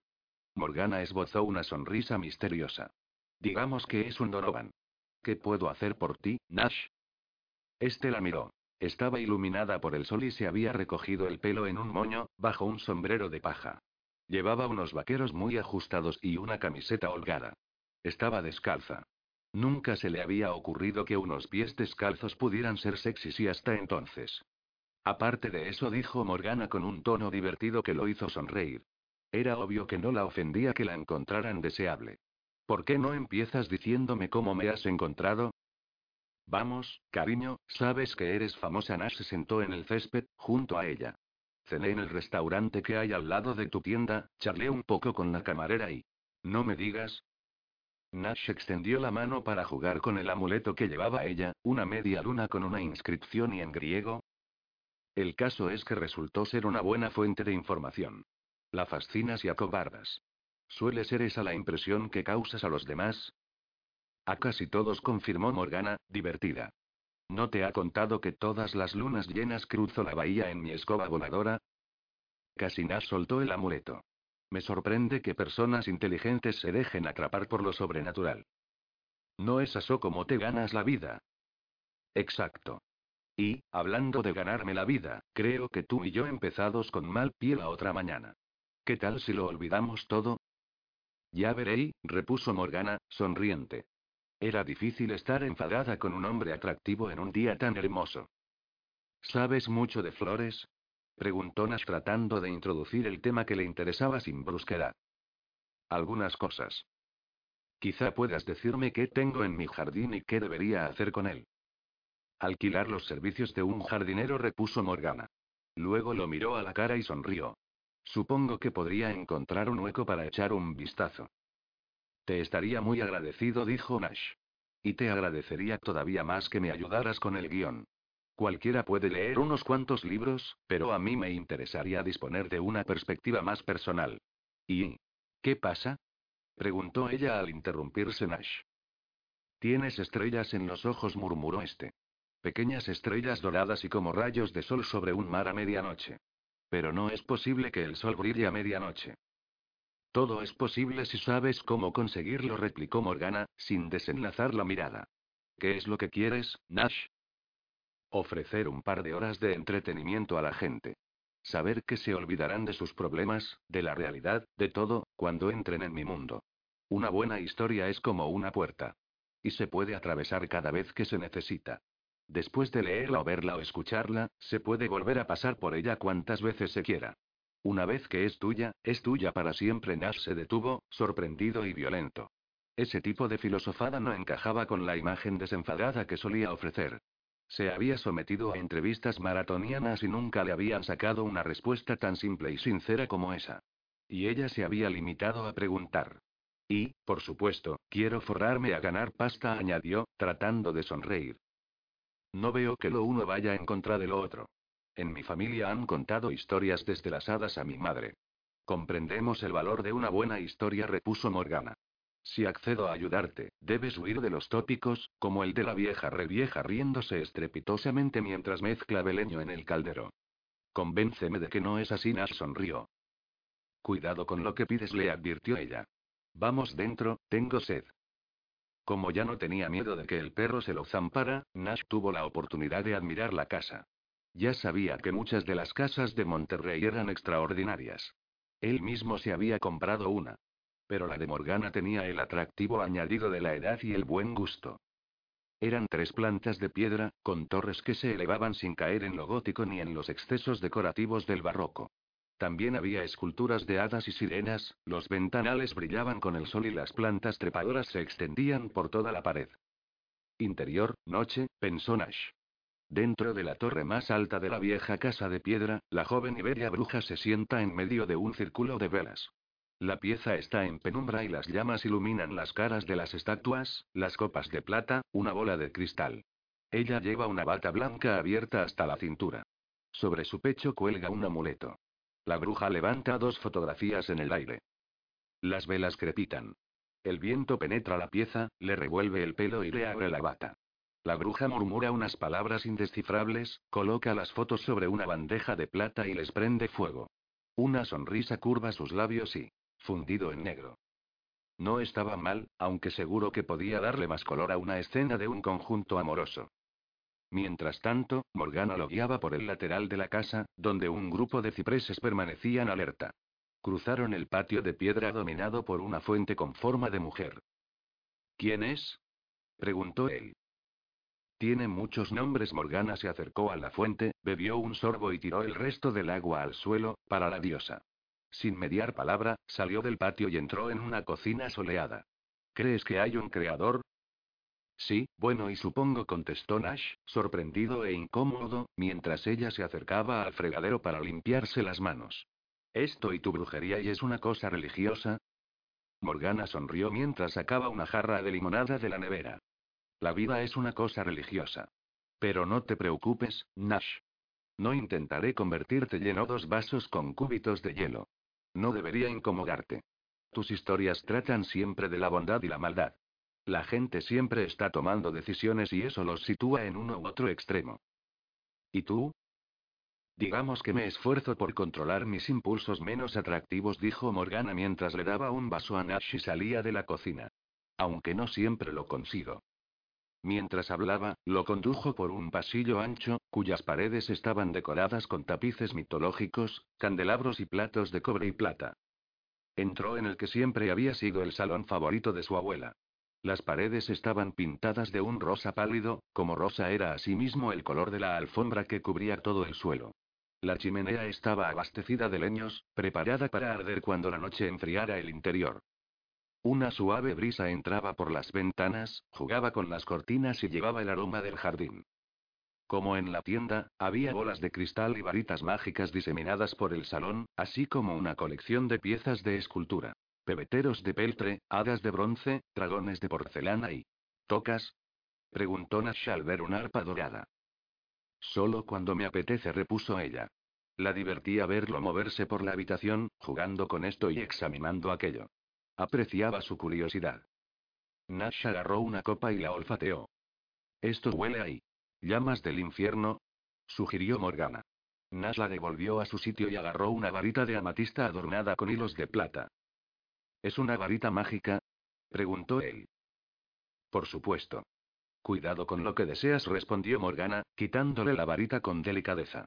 Morgana esbozó una sonrisa misteriosa. Digamos que es un Donovan. ¿Qué puedo hacer por ti, Nash? Este la miró. Estaba iluminada por el sol y se había recogido el pelo en un moño, bajo un sombrero de paja. Llevaba unos vaqueros muy ajustados y una camiseta holgada. Estaba descalza. Nunca se le había ocurrido que unos pies descalzos pudieran ser sexys y hasta entonces. Aparte de eso, dijo Morgana con un tono divertido que lo hizo sonreír. Era obvio que no la ofendía que la encontraran deseable. ¿Por qué no empiezas diciéndome cómo me has encontrado? Vamos, cariño, sabes que eres famosa. Nash se sentó en el césped, junto a ella. Cené en el restaurante que hay al lado de tu tienda, charlé un poco con la camarera y... No me digas, Nash extendió la mano para jugar con el amuleto que llevaba ella, una media luna con una inscripción y en griego. El caso es que resultó ser una buena fuente de información. La fascinas y acobardas. ¿Suele ser esa la impresión que causas a los demás? A casi todos confirmó Morgana, divertida. ¿No te ha contado que todas las lunas llenas cruzo la bahía en mi escoba voladora? Casi Nash soltó el amuleto. Me sorprende que personas inteligentes se dejen atrapar por lo sobrenatural. ¿No es eso como te ganas la vida? Exacto. Y, hablando de ganarme la vida, creo que tú y yo empezados con mal pie la otra mañana. ¿Qué tal si lo olvidamos todo? Ya veréis, repuso Morgana, sonriente. Era difícil estar enfadada con un hombre atractivo en un día tan hermoso. ¿Sabes mucho de flores? Preguntó Nash tratando de introducir el tema que le interesaba sin brusquedad. Algunas cosas. Quizá puedas decirme qué tengo en mi jardín y qué debería hacer con él. Alquilar los servicios de un jardinero, repuso Morgana. Luego lo miró a la cara y sonrió. Supongo que podría encontrar un hueco para echar un vistazo. Te estaría muy agradecido, dijo Nash. Y te agradecería todavía más que me ayudaras con el guion. Cualquiera puede leer unos cuantos libros, pero a mí me interesaría disponer de una perspectiva más personal. ¿Y qué pasa? preguntó ella al interrumpirse Nash. Tienes estrellas en los ojos, murmuró este. Pequeñas estrellas doradas y como rayos de sol sobre un mar a medianoche. Pero no es posible que el sol brille a medianoche. Todo es posible si sabes cómo conseguirlo, replicó Morgana, sin desenlazar la mirada. ¿Qué es lo que quieres, Nash? Ofrecer un par de horas de entretenimiento a la gente. Saber que se olvidarán de sus problemas, de la realidad, de todo, cuando entren en mi mundo. Una buena historia es como una puerta. Y se puede atravesar cada vez que se necesita. Después de leerla o verla o escucharla, se puede volver a pasar por ella cuantas veces se quiera. Una vez que es tuya, es tuya para siempre. Nash se detuvo, sorprendido y violento. Ese tipo de filosofada no encajaba con la imagen desenfadada que solía ofrecer. Se había sometido a entrevistas maratonianas y nunca le habían sacado una respuesta tan simple y sincera como esa. Y ella se había limitado a preguntar. Y, por supuesto, quiero forrarme a ganar pasta, añadió, tratando de sonreír. No veo que lo uno vaya en contra de lo otro. En mi familia han contado historias desde las hadas a mi madre. Comprendemos el valor de una buena historia, repuso Morgana. Si accedo a ayudarte, debes huir de los tópicos, como el de la vieja revieja riéndose estrepitosamente mientras mezcla beleño en el caldero. Convénceme de que no es así, Nash sonrió. Cuidado con lo que pides, le advirtió ella. Vamos dentro, tengo sed. Como ya no tenía miedo de que el perro se lo zampara, Nash tuvo la oportunidad de admirar la casa. Ya sabía que muchas de las casas de Monterrey eran extraordinarias. Él mismo se había comprado una. Pero la de Morgana tenía el atractivo añadido de la edad y el buen gusto. Eran tres plantas de piedra, con torres que se elevaban sin caer en lo gótico ni en los excesos decorativos del barroco. También había esculturas de hadas y sirenas, los ventanales brillaban con el sol y las plantas trepadoras se extendían por toda la pared. Interior, noche, pensó Nash. Dentro de la torre más alta de la vieja casa de piedra, la joven y bella bruja se sienta en medio de un círculo de velas. La pieza está en penumbra y las llamas iluminan las caras de las estatuas, las copas de plata, una bola de cristal. Ella lleva una bata blanca abierta hasta la cintura. Sobre su pecho cuelga un amuleto. La bruja levanta dos fotografías en el aire. Las velas crepitan. El viento penetra la pieza, le revuelve el pelo y le abre la bata. La bruja murmura unas palabras indescifrables, coloca las fotos sobre una bandeja de plata y les prende fuego. Una sonrisa curva sus labios y, fundido en negro. No estaba mal, aunque seguro que podía darle más color a una escena de un conjunto amoroso. Mientras tanto, Morgana lo guiaba por el lateral de la casa, donde un grupo de cipreses permanecían alerta. Cruzaron el patio de piedra dominado por una fuente con forma de mujer. ¿Quién es? preguntó él. Tiene muchos nombres. Morgana se acercó a la fuente, bebió un sorbo y tiró el resto del agua al suelo, para la diosa. Sin mediar palabra, salió del patio y entró en una cocina soleada. ¿Crees que hay un creador? Sí, bueno y supongo contestó Nash, sorprendido e incómodo, mientras ella se acercaba al fregadero para limpiarse las manos. ¿Esto y tu brujería y es una cosa religiosa? Morgana sonrió mientras sacaba una jarra de limonada de la nevera. La vida es una cosa religiosa. Pero no te preocupes, Nash. No intentaré convertirte lleno dos vasos con cúbitos de hielo. No debería incomodarte. Tus historias tratan siempre de la bondad y la maldad. La gente siempre está tomando decisiones y eso los sitúa en uno u otro extremo. ¿Y tú? Digamos que me esfuerzo por controlar mis impulsos menos atractivos, dijo Morgana mientras le daba un vaso a Nash y salía de la cocina. Aunque no siempre lo consigo. Mientras hablaba, lo condujo por un pasillo ancho, cuyas paredes estaban decoradas con tapices mitológicos, candelabros y platos de cobre y plata. Entró en el que siempre había sido el salón favorito de su abuela. Las paredes estaban pintadas de un rosa pálido, como rosa era asimismo el color de la alfombra que cubría todo el suelo. La chimenea estaba abastecida de leños, preparada para arder cuando la noche enfriara el interior. Una suave brisa entraba por las ventanas, jugaba con las cortinas y llevaba el aroma del jardín. Como en la tienda, había bolas de cristal y varitas mágicas diseminadas por el salón, así como una colección de piezas de escultura. Pebeteros de peltre, hadas de bronce, dragones de porcelana y... ¿Tocas? preguntó Nash al ver una arpa dorada. Solo cuando me apetece, repuso ella. La divertía verlo moverse por la habitación, jugando con esto y examinando aquello. Apreciaba su curiosidad. Nash agarró una copa y la olfateó. Esto huele ahí. ¿Llamas del infierno? sugirió Morgana. Nash la devolvió a su sitio y agarró una varita de amatista adornada con hilos de plata. ¿Es una varita mágica? preguntó él. Por supuesto. Cuidado con lo que deseas, respondió Morgana, quitándole la varita con delicadeza.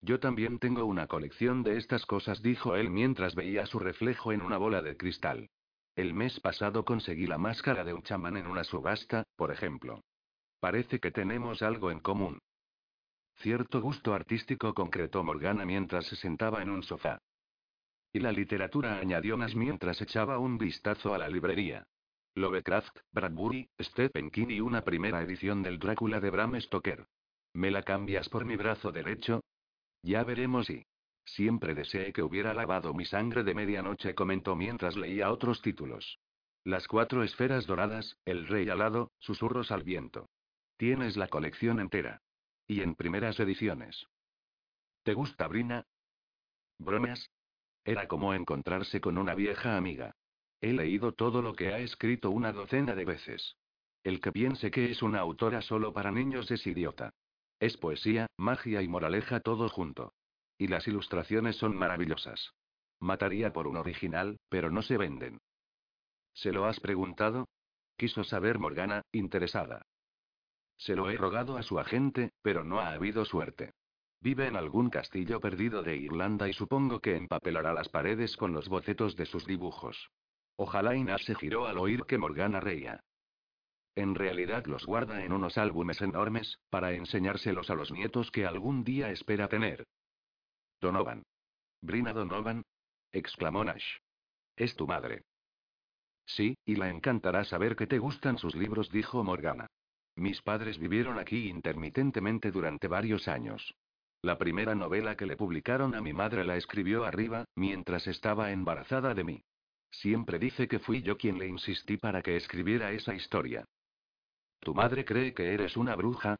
Yo también tengo una colección de estas cosas, dijo él mientras veía su reflejo en una bola de cristal. El mes pasado conseguí la máscara de un chamán en una subasta, por ejemplo. Parece que tenemos algo en común. Cierto gusto artístico concretó Morgana mientras se sentaba en un sofá. Y la literatura añadió más mientras echaba un vistazo a la librería. Lovecraft, Bradbury, Stephen King y una primera edición del Drácula de Bram Stoker. ¿Me la cambias por mi brazo derecho? Ya veremos y. Siempre deseé que hubiera lavado mi sangre de medianoche, comentó mientras leía otros títulos. Las cuatro esferas doradas, el rey alado, susurros al viento. Tienes la colección entera. Y en primeras ediciones. ¿Te gusta Brina? ¿Bromas? Era como encontrarse con una vieja amiga. He leído todo lo que ha escrito una docena de veces. El que piense que es una autora solo para niños es idiota. Es poesía, magia y moraleja todo junto. Y las ilustraciones son maravillosas. Mataría por un original, pero no se venden. ¿Se lo has preguntado? Quiso saber Morgana, interesada. Se lo he rogado a su agente, pero no ha habido suerte. Vive en algún castillo perdido de Irlanda y supongo que empapelará las paredes con los bocetos de sus dibujos. Ojalá Inés se giró al oír que Morgana reía. En realidad los guarda en unos álbumes enormes, para enseñárselos a los nietos que algún día espera tener. Donovan. Brina Donovan. exclamó Nash. Es tu madre. Sí, y la encantará saber que te gustan sus libros, dijo Morgana. Mis padres vivieron aquí intermitentemente durante varios años. La primera novela que le publicaron a mi madre la escribió arriba, mientras estaba embarazada de mí. Siempre dice que fui yo quien le insistí para que escribiera esa historia. ¿Tu madre cree que eres una bruja?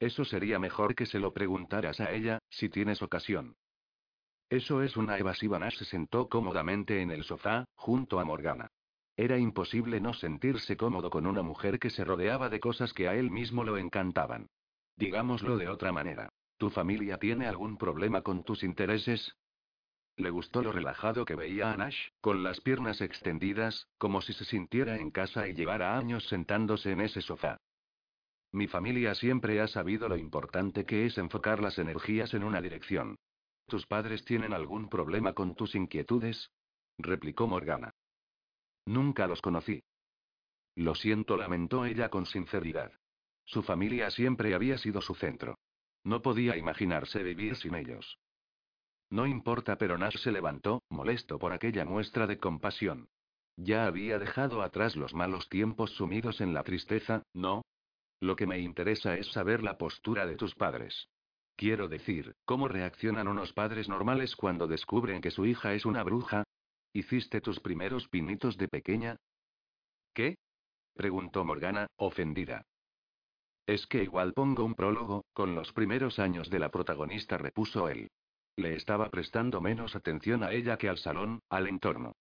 Eso sería mejor que se lo preguntaras a ella, si tienes ocasión. Eso es una evasiva. Nash se sentó cómodamente en el sofá, junto a Morgana. Era imposible no sentirse cómodo con una mujer que se rodeaba de cosas que a él mismo lo encantaban. Digámoslo de otra manera. ¿Tu familia tiene algún problema con tus intereses? Le gustó lo relajado que veía a Nash, con las piernas extendidas, como si se sintiera en casa y llevara años sentándose en ese sofá. Mi familia siempre ha sabido lo importante que es enfocar las energías en una dirección. ¿Tus padres tienen algún problema con tus inquietudes? replicó Morgana. Nunca los conocí. Lo siento, lamentó ella con sinceridad. Su familia siempre había sido su centro. No podía imaginarse vivir sin ellos. No importa, pero Nash se levantó, molesto por aquella muestra de compasión. Ya había dejado atrás los malos tiempos sumidos en la tristeza, ¿no? Lo que me interesa es saber la postura de tus padres. Quiero decir, ¿cómo reaccionan unos padres normales cuando descubren que su hija es una bruja? ¿Hiciste tus primeros pinitos de pequeña? ¿Qué? preguntó Morgana, ofendida. Es que igual pongo un prólogo, con los primeros años de la protagonista, repuso él. Le estaba prestando menos atención a ella que al salón, al entorno.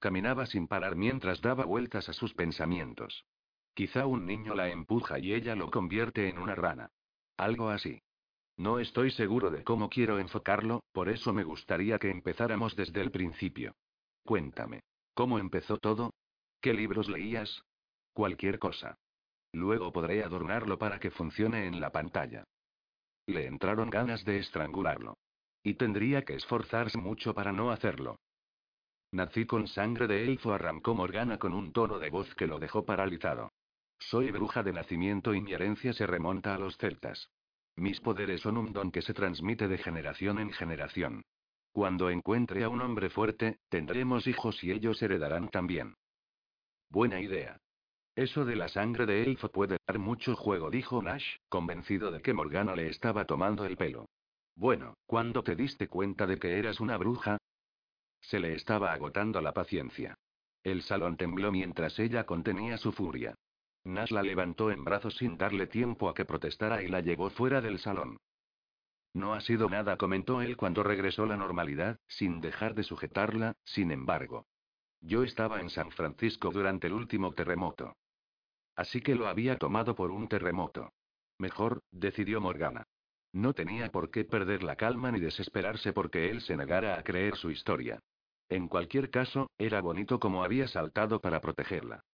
Caminaba sin parar mientras daba vueltas a sus pensamientos. Quizá un niño la empuja y ella lo convierte en una rana. Algo así. No estoy seguro de cómo quiero enfocarlo, por eso me gustaría que empezáramos desde el principio. Cuéntame. ¿Cómo empezó todo? ¿Qué libros leías? Cualquier cosa. Luego podré adornarlo para que funcione en la pantalla. Le entraron ganas de estrangularlo. Y tendría que esforzarse mucho para no hacerlo. Nací con sangre de elfo, arrancó Morgana con un tono de voz que lo dejó paralizado. Soy bruja de nacimiento y mi herencia se remonta a los celtas. Mis poderes son un don que se transmite de generación en generación. Cuando encuentre a un hombre fuerte, tendremos hijos y ellos heredarán también. Buena idea. Eso de la sangre de elfo puede dar mucho juego, dijo Nash, convencido de que Morgana le estaba tomando el pelo. Bueno, ¿cuándo te diste cuenta de que eras una bruja? Se le estaba agotando la paciencia. El salón tembló mientras ella contenía su furia. Nash la levantó en brazos sin darle tiempo a que protestara y la llevó fuera del salón. No ha sido nada, comentó él cuando regresó la normalidad, sin dejar de sujetarla, sin embargo. Yo estaba en San Francisco durante el último terremoto. Así que lo había tomado por un terremoto. Mejor, decidió Morgana. No tenía por qué perder la calma ni desesperarse porque él se negara a creer su historia. En cualquier caso, era bonito como había saltado para protegerla.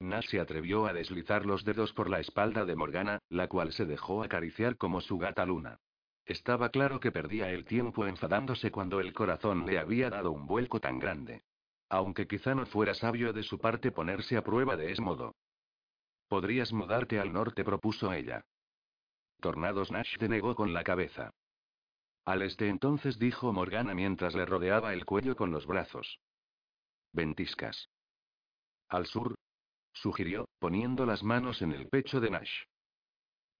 Nash se atrevió a deslizar los dedos por la espalda de Morgana, la cual se dejó acariciar como su gata luna. Estaba claro que perdía el tiempo enfadándose cuando el corazón le había dado un vuelco tan grande. Aunque quizá no fuera sabio de su parte ponerse a prueba de ese modo. Podrías mudarte al norte, propuso ella. Tornados Nash denegó con la cabeza. Al este entonces dijo Morgana mientras le rodeaba el cuello con los brazos. Ventiscas. Al sur. Sugirió, poniendo las manos en el pecho de Nash.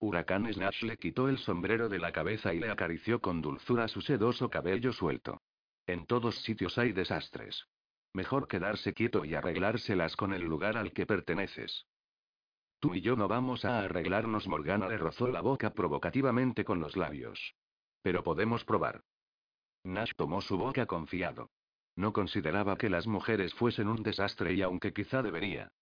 Huracanes Nash le quitó el sombrero de la cabeza y le acarició con dulzura su sedoso cabello suelto. En todos sitios hay desastres. Mejor quedarse quieto y arreglárselas con el lugar al que perteneces. Tú y yo no vamos a arreglarnos. Morgana le rozó la boca provocativamente con los labios. Pero podemos probar. Nash tomó su boca confiado. No consideraba que las mujeres fuesen un desastre y aunque quizá debería.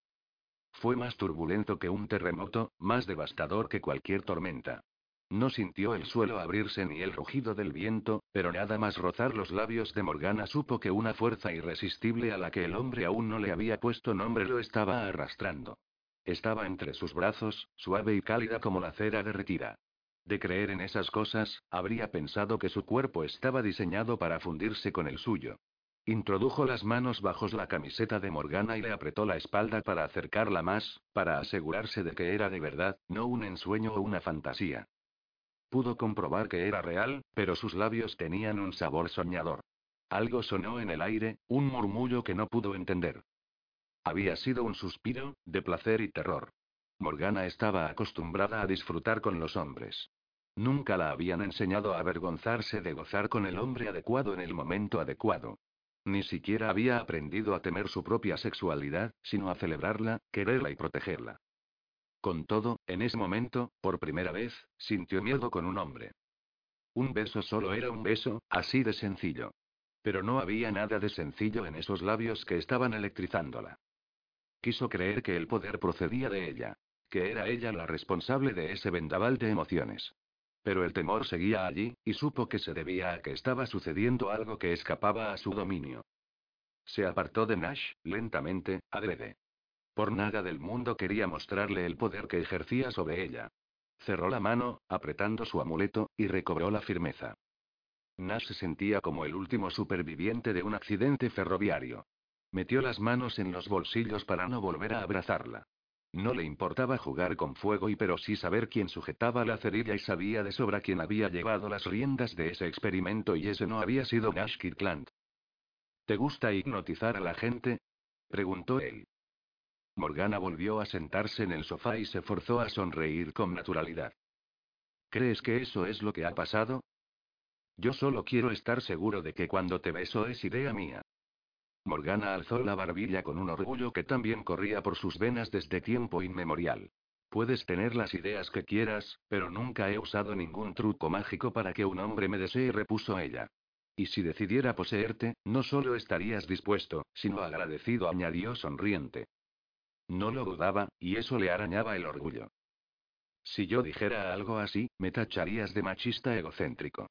Fue más turbulento que un terremoto, más devastador que cualquier tormenta. No sintió el suelo abrirse ni el rugido del viento, pero nada más rozar los labios de Morgana supo que una fuerza irresistible a la que el hombre aún no le había puesto nombre lo estaba arrastrando. Estaba entre sus brazos, suave y cálida como la cera derretida. De creer en esas cosas, habría pensado que su cuerpo estaba diseñado para fundirse con el suyo. Introdujo las manos bajo la camiseta de Morgana y le apretó la espalda para acercarla más, para asegurarse de que era de verdad, no un ensueño o una fantasía. Pudo comprobar que era real, pero sus labios tenían un sabor soñador. Algo sonó en el aire, un murmullo que no pudo entender. Había sido un suspiro, de placer y terror. Morgana estaba acostumbrada a disfrutar con los hombres. Nunca la habían enseñado a avergonzarse de gozar con el hombre adecuado en el momento adecuado. Ni siquiera había aprendido a temer su propia sexualidad, sino a celebrarla, quererla y protegerla. Con todo, en ese momento, por primera vez, sintió miedo con un hombre. Un beso solo era un beso, así de sencillo. Pero no había nada de sencillo en esos labios que estaban electrizándola. Quiso creer que el poder procedía de ella, que era ella la responsable de ese vendaval de emociones. Pero el temor seguía allí, y supo que se debía a que estaba sucediendo algo que escapaba a su dominio. Se apartó de Nash, lentamente, adrede. Por nada del mundo quería mostrarle el poder que ejercía sobre ella. Cerró la mano, apretando su amuleto, y recobró la firmeza. Nash se sentía como el último superviviente de un accidente ferroviario. Metió las manos en los bolsillos para no volver a abrazarla. No le importaba jugar con fuego y pero sí saber quién sujetaba la cerilla y sabía de sobra quién había llevado las riendas de ese experimento y ese no había sido Nash Kirkland. ¿Te gusta hipnotizar a la gente? preguntó él. Morgana volvió a sentarse en el sofá y se forzó a sonreír con naturalidad. ¿Crees que eso es lo que ha pasado? Yo solo quiero estar seguro de que cuando te beso es idea mía. Morgana alzó la barbilla con un orgullo que también corría por sus venas desde tiempo inmemorial. Puedes tener las ideas que quieras, pero nunca he usado ningún truco mágico para que un hombre me desee, repuso ella. Y si decidiera poseerte, no solo estarías dispuesto, sino agradecido, añadió sonriente. No lo dudaba, y eso le arañaba el orgullo. Si yo dijera algo así, me tacharías de machista egocéntrico.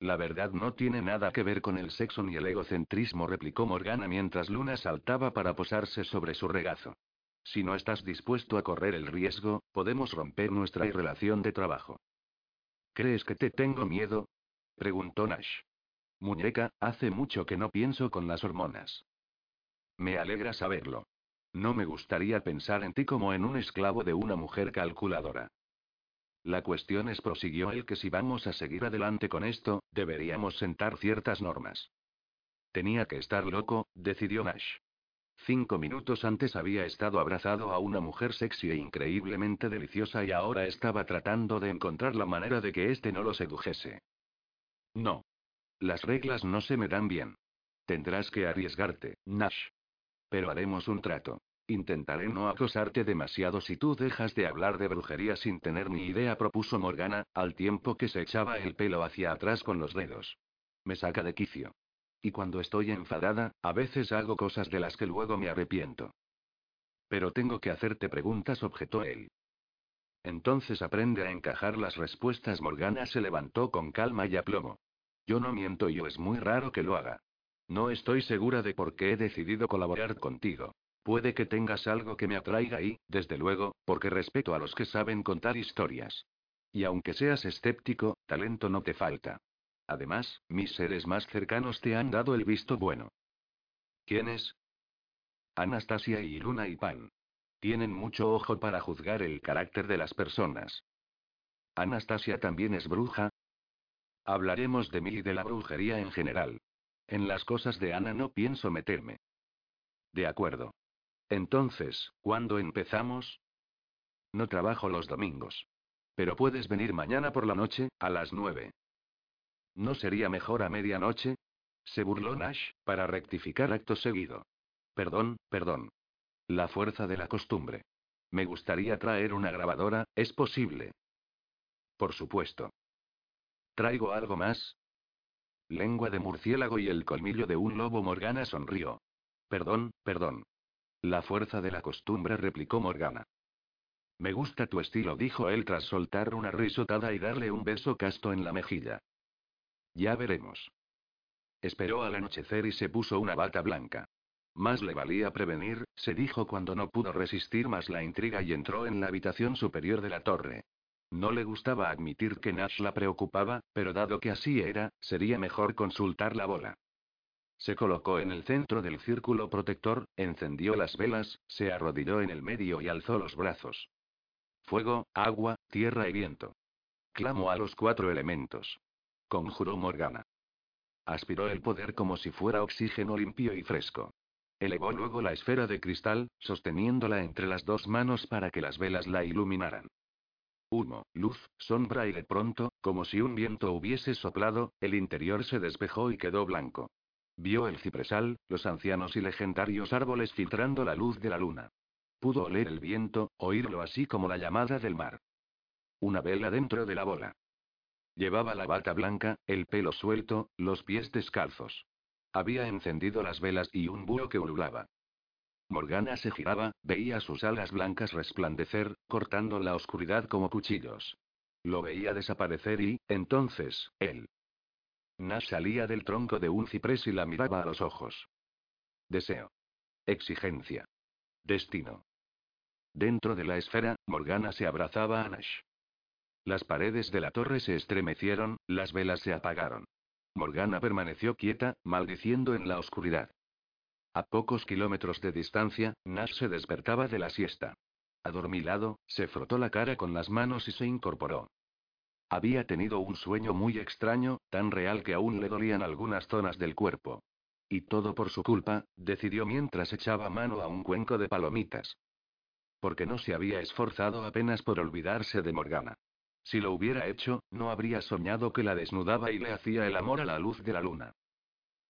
La verdad no tiene nada que ver con el sexo ni el egocentrismo, replicó Morgana mientras Luna saltaba para posarse sobre su regazo. Si no estás dispuesto a correr el riesgo, podemos romper nuestra relación de trabajo. ¿Crees que te tengo miedo? preguntó Nash. Muñeca, hace mucho que no pienso con las hormonas. Me alegra saberlo. No me gustaría pensar en ti como en un esclavo de una mujer calculadora. La cuestión es, prosiguió él, que si vamos a seguir adelante con esto, deberíamos sentar ciertas normas. Tenía que estar loco, decidió Nash. Cinco minutos antes había estado abrazado a una mujer sexy e increíblemente deliciosa y ahora estaba tratando de encontrar la manera de que éste no lo sedujese. No. Las reglas no se me dan bien. Tendrás que arriesgarte, Nash. Pero haremos un trato. Intentaré no acosarte demasiado si tú dejas de hablar de brujería sin tener ni idea, propuso Morgana, al tiempo que se echaba el pelo hacia atrás con los dedos. Me saca de quicio. Y cuando estoy enfadada, a veces hago cosas de las que luego me arrepiento. Pero tengo que hacerte preguntas, objetó él. Entonces aprende a encajar las respuestas. Morgana se levantó con calma y aplomo. Yo no miento y es muy raro que lo haga. No estoy segura de por qué he decidido colaborar contigo. Puede que tengas algo que me atraiga y, desde luego, porque respeto a los que saben contar historias. Y aunque seas escéptico, talento no te falta. Además, mis seres más cercanos te han dado el visto bueno. ¿Quiénes? Anastasia y Luna y Pan. Tienen mucho ojo para juzgar el carácter de las personas. Anastasia también es bruja. Hablaremos de mí y de la brujería en general. En las cosas de Ana no pienso meterme. De acuerdo. Entonces, ¿cuándo empezamos? No trabajo los domingos. Pero puedes venir mañana por la noche, a las nueve. ¿No sería mejor a medianoche? Se burló Nash, para rectificar acto seguido. Perdón, perdón. La fuerza de la costumbre. Me gustaría traer una grabadora, ¿es posible? Por supuesto. ¿Traigo algo más? Lengua de murciélago y el colmillo de un lobo Morgana sonrió. Perdón, perdón. La fuerza de la costumbre, replicó Morgana. Me gusta tu estilo, dijo él tras soltar una risotada y darle un beso casto en la mejilla. Ya veremos. Esperó al anochecer y se puso una bata blanca. Más le valía prevenir, se dijo cuando no pudo resistir más la intriga y entró en la habitación superior de la torre. No le gustaba admitir que Nash la preocupaba, pero dado que así era, sería mejor consultar la bola. Se colocó en el centro del círculo protector, encendió las velas, se arrodilló en el medio y alzó los brazos. Fuego, agua, tierra y viento. Clamó a los cuatro elementos. Conjuró Morgana. Aspiró el poder como si fuera oxígeno limpio y fresco. Elevó luego la esfera de cristal, sosteniéndola entre las dos manos para que las velas la iluminaran. Humo, luz, sombra y de pronto, como si un viento hubiese soplado, el interior se despejó y quedó blanco. Vio el cipresal, los ancianos y legendarios árboles filtrando la luz de la luna. Pudo oler el viento, oírlo así como la llamada del mar. Una vela dentro de la bola. Llevaba la bata blanca, el pelo suelto, los pies descalzos. Había encendido las velas y un búho que ululaba. Morgana se giraba, veía sus alas blancas resplandecer, cortando la oscuridad como cuchillos. Lo veía desaparecer y, entonces, él. Nash salía del tronco de un ciprés y la miraba a los ojos. Deseo. Exigencia. Destino. Dentro de la esfera, Morgana se abrazaba a Nash. Las paredes de la torre se estremecieron, las velas se apagaron. Morgana permaneció quieta, maldiciendo en la oscuridad. A pocos kilómetros de distancia, Nash se despertaba de la siesta. Adormilado, se frotó la cara con las manos y se incorporó. Había tenido un sueño muy extraño, tan real que aún le dolían algunas zonas del cuerpo. Y todo por su culpa, decidió mientras echaba mano a un cuenco de palomitas. Porque no se había esforzado apenas por olvidarse de Morgana. Si lo hubiera hecho, no habría soñado que la desnudaba y le hacía el amor a la luz de la luna.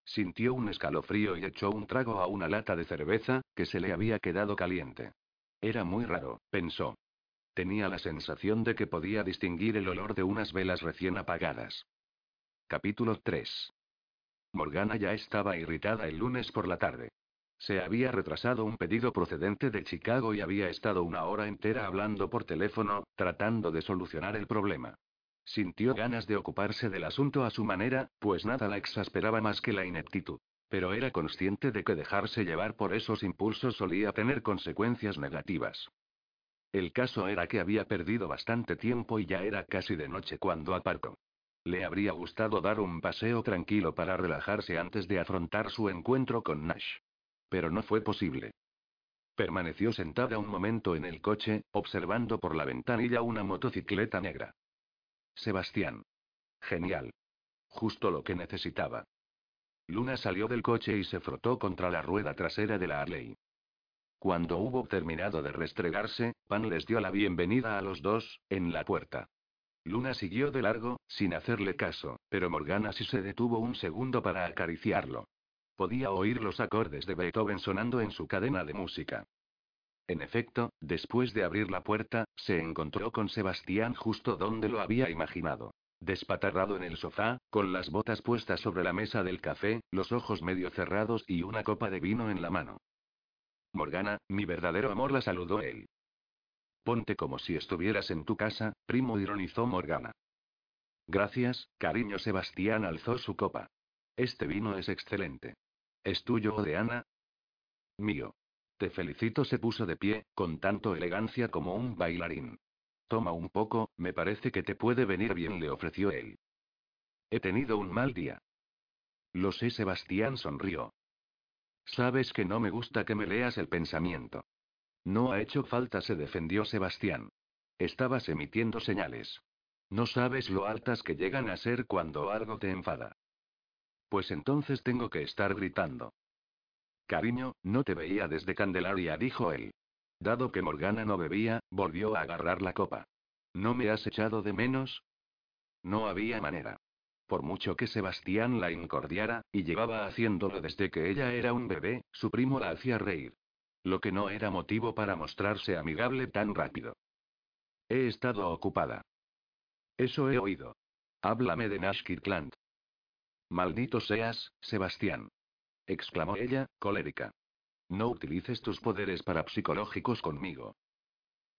Sintió un escalofrío y echó un trago a una lata de cerveza, que se le había quedado caliente. Era muy raro, pensó. Tenía la sensación de que podía distinguir el olor de unas velas recién apagadas. Capítulo 3. Morgana ya estaba irritada el lunes por la tarde. Se había retrasado un pedido procedente de Chicago y había estado una hora entera hablando por teléfono, tratando de solucionar el problema. Sintió ganas de ocuparse del asunto a su manera, pues nada la exasperaba más que la ineptitud. Pero era consciente de que dejarse llevar por esos impulsos solía tener consecuencias negativas. El caso era que había perdido bastante tiempo y ya era casi de noche cuando aparcó. Le habría gustado dar un paseo tranquilo para relajarse antes de afrontar su encuentro con Nash. Pero no fue posible. Permaneció sentada un momento en el coche, observando por la ventanilla una motocicleta negra. Sebastián. Genial. Justo lo que necesitaba. Luna salió del coche y se frotó contra la rueda trasera de la Harley. Cuando hubo terminado de restregarse, Pan les dio la bienvenida a los dos, en la puerta. Luna siguió de largo, sin hacerle caso, pero Morgana sí se detuvo un segundo para acariciarlo. Podía oír los acordes de Beethoven sonando en su cadena de música. En efecto, después de abrir la puerta, se encontró con Sebastián justo donde lo había imaginado. Despatarrado en el sofá, con las botas puestas sobre la mesa del café, los ojos medio cerrados y una copa de vino en la mano. Morgana, mi verdadero amor la saludó él. Ponte como si estuvieras en tu casa, primo, ironizó Morgana. Gracias, cariño. Sebastián alzó su copa. Este vino es excelente. ¿Es tuyo o de Ana? Mío. Te felicito, se puso de pie, con tanto elegancia como un bailarín. Toma un poco, me parece que te puede venir bien, le ofreció él. He tenido un mal día. Lo sé, Sebastián sonrió. Sabes que no me gusta que me leas el pensamiento. No ha hecho falta, se defendió Sebastián. Estabas emitiendo señales. No sabes lo altas que llegan a ser cuando algo te enfada. Pues entonces tengo que estar gritando. Cariño, no te veía desde Candelaria, dijo él. Dado que Morgana no bebía, volvió a agarrar la copa. ¿No me has echado de menos? No había manera. Por mucho que Sebastián la incordiara, y llevaba haciéndolo desde que ella era un bebé, su primo la hacía reír. Lo que no era motivo para mostrarse amigable tan rápido. He estado ocupada. Eso he oído. Háblame de Nash Kirkland. Maldito seas, Sebastián exclamó ella, colérica. No utilices tus poderes parapsicológicos conmigo.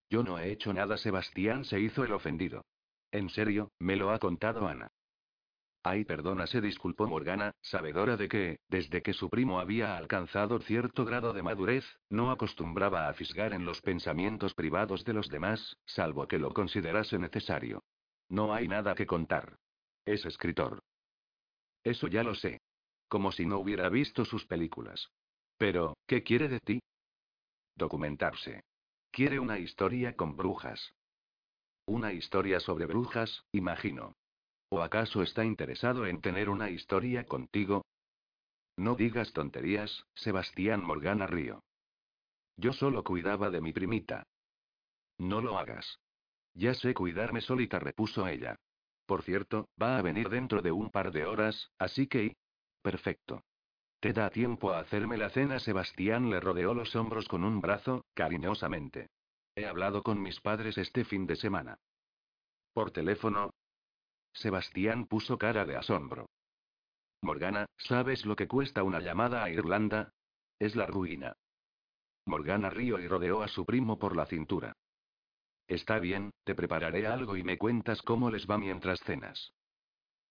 Yo no he hecho nada, Sebastián se hizo el ofendido. En serio, me lo ha contado Ana. Ay, perdona, se disculpó Morgana, sabedora de que, desde que su primo había alcanzado cierto grado de madurez, no acostumbraba a fisgar en los pensamientos privados de los demás, salvo que lo considerase necesario. No hay nada que contar. Es escritor. Eso ya lo sé. Como si no hubiera visto sus películas. Pero, ¿qué quiere de ti? Documentarse. Quiere una historia con brujas. Una historia sobre brujas, imagino. ¿O acaso está interesado en tener una historia contigo? No digas tonterías, Sebastián Morgana Río. Yo solo cuidaba de mi primita. No lo hagas. Ya sé cuidarme solita, repuso ella. Por cierto, va a venir dentro de un par de horas, así que... Perfecto. ¿Te da tiempo a hacerme la cena? Sebastián le rodeó los hombros con un brazo, cariñosamente. He hablado con mis padres este fin de semana. ¿Por teléfono? Sebastián puso cara de asombro. Morgana, ¿sabes lo que cuesta una llamada a Irlanda? Es la ruina. Morgana rió y rodeó a su primo por la cintura. Está bien, te prepararé algo y me cuentas cómo les va mientras cenas.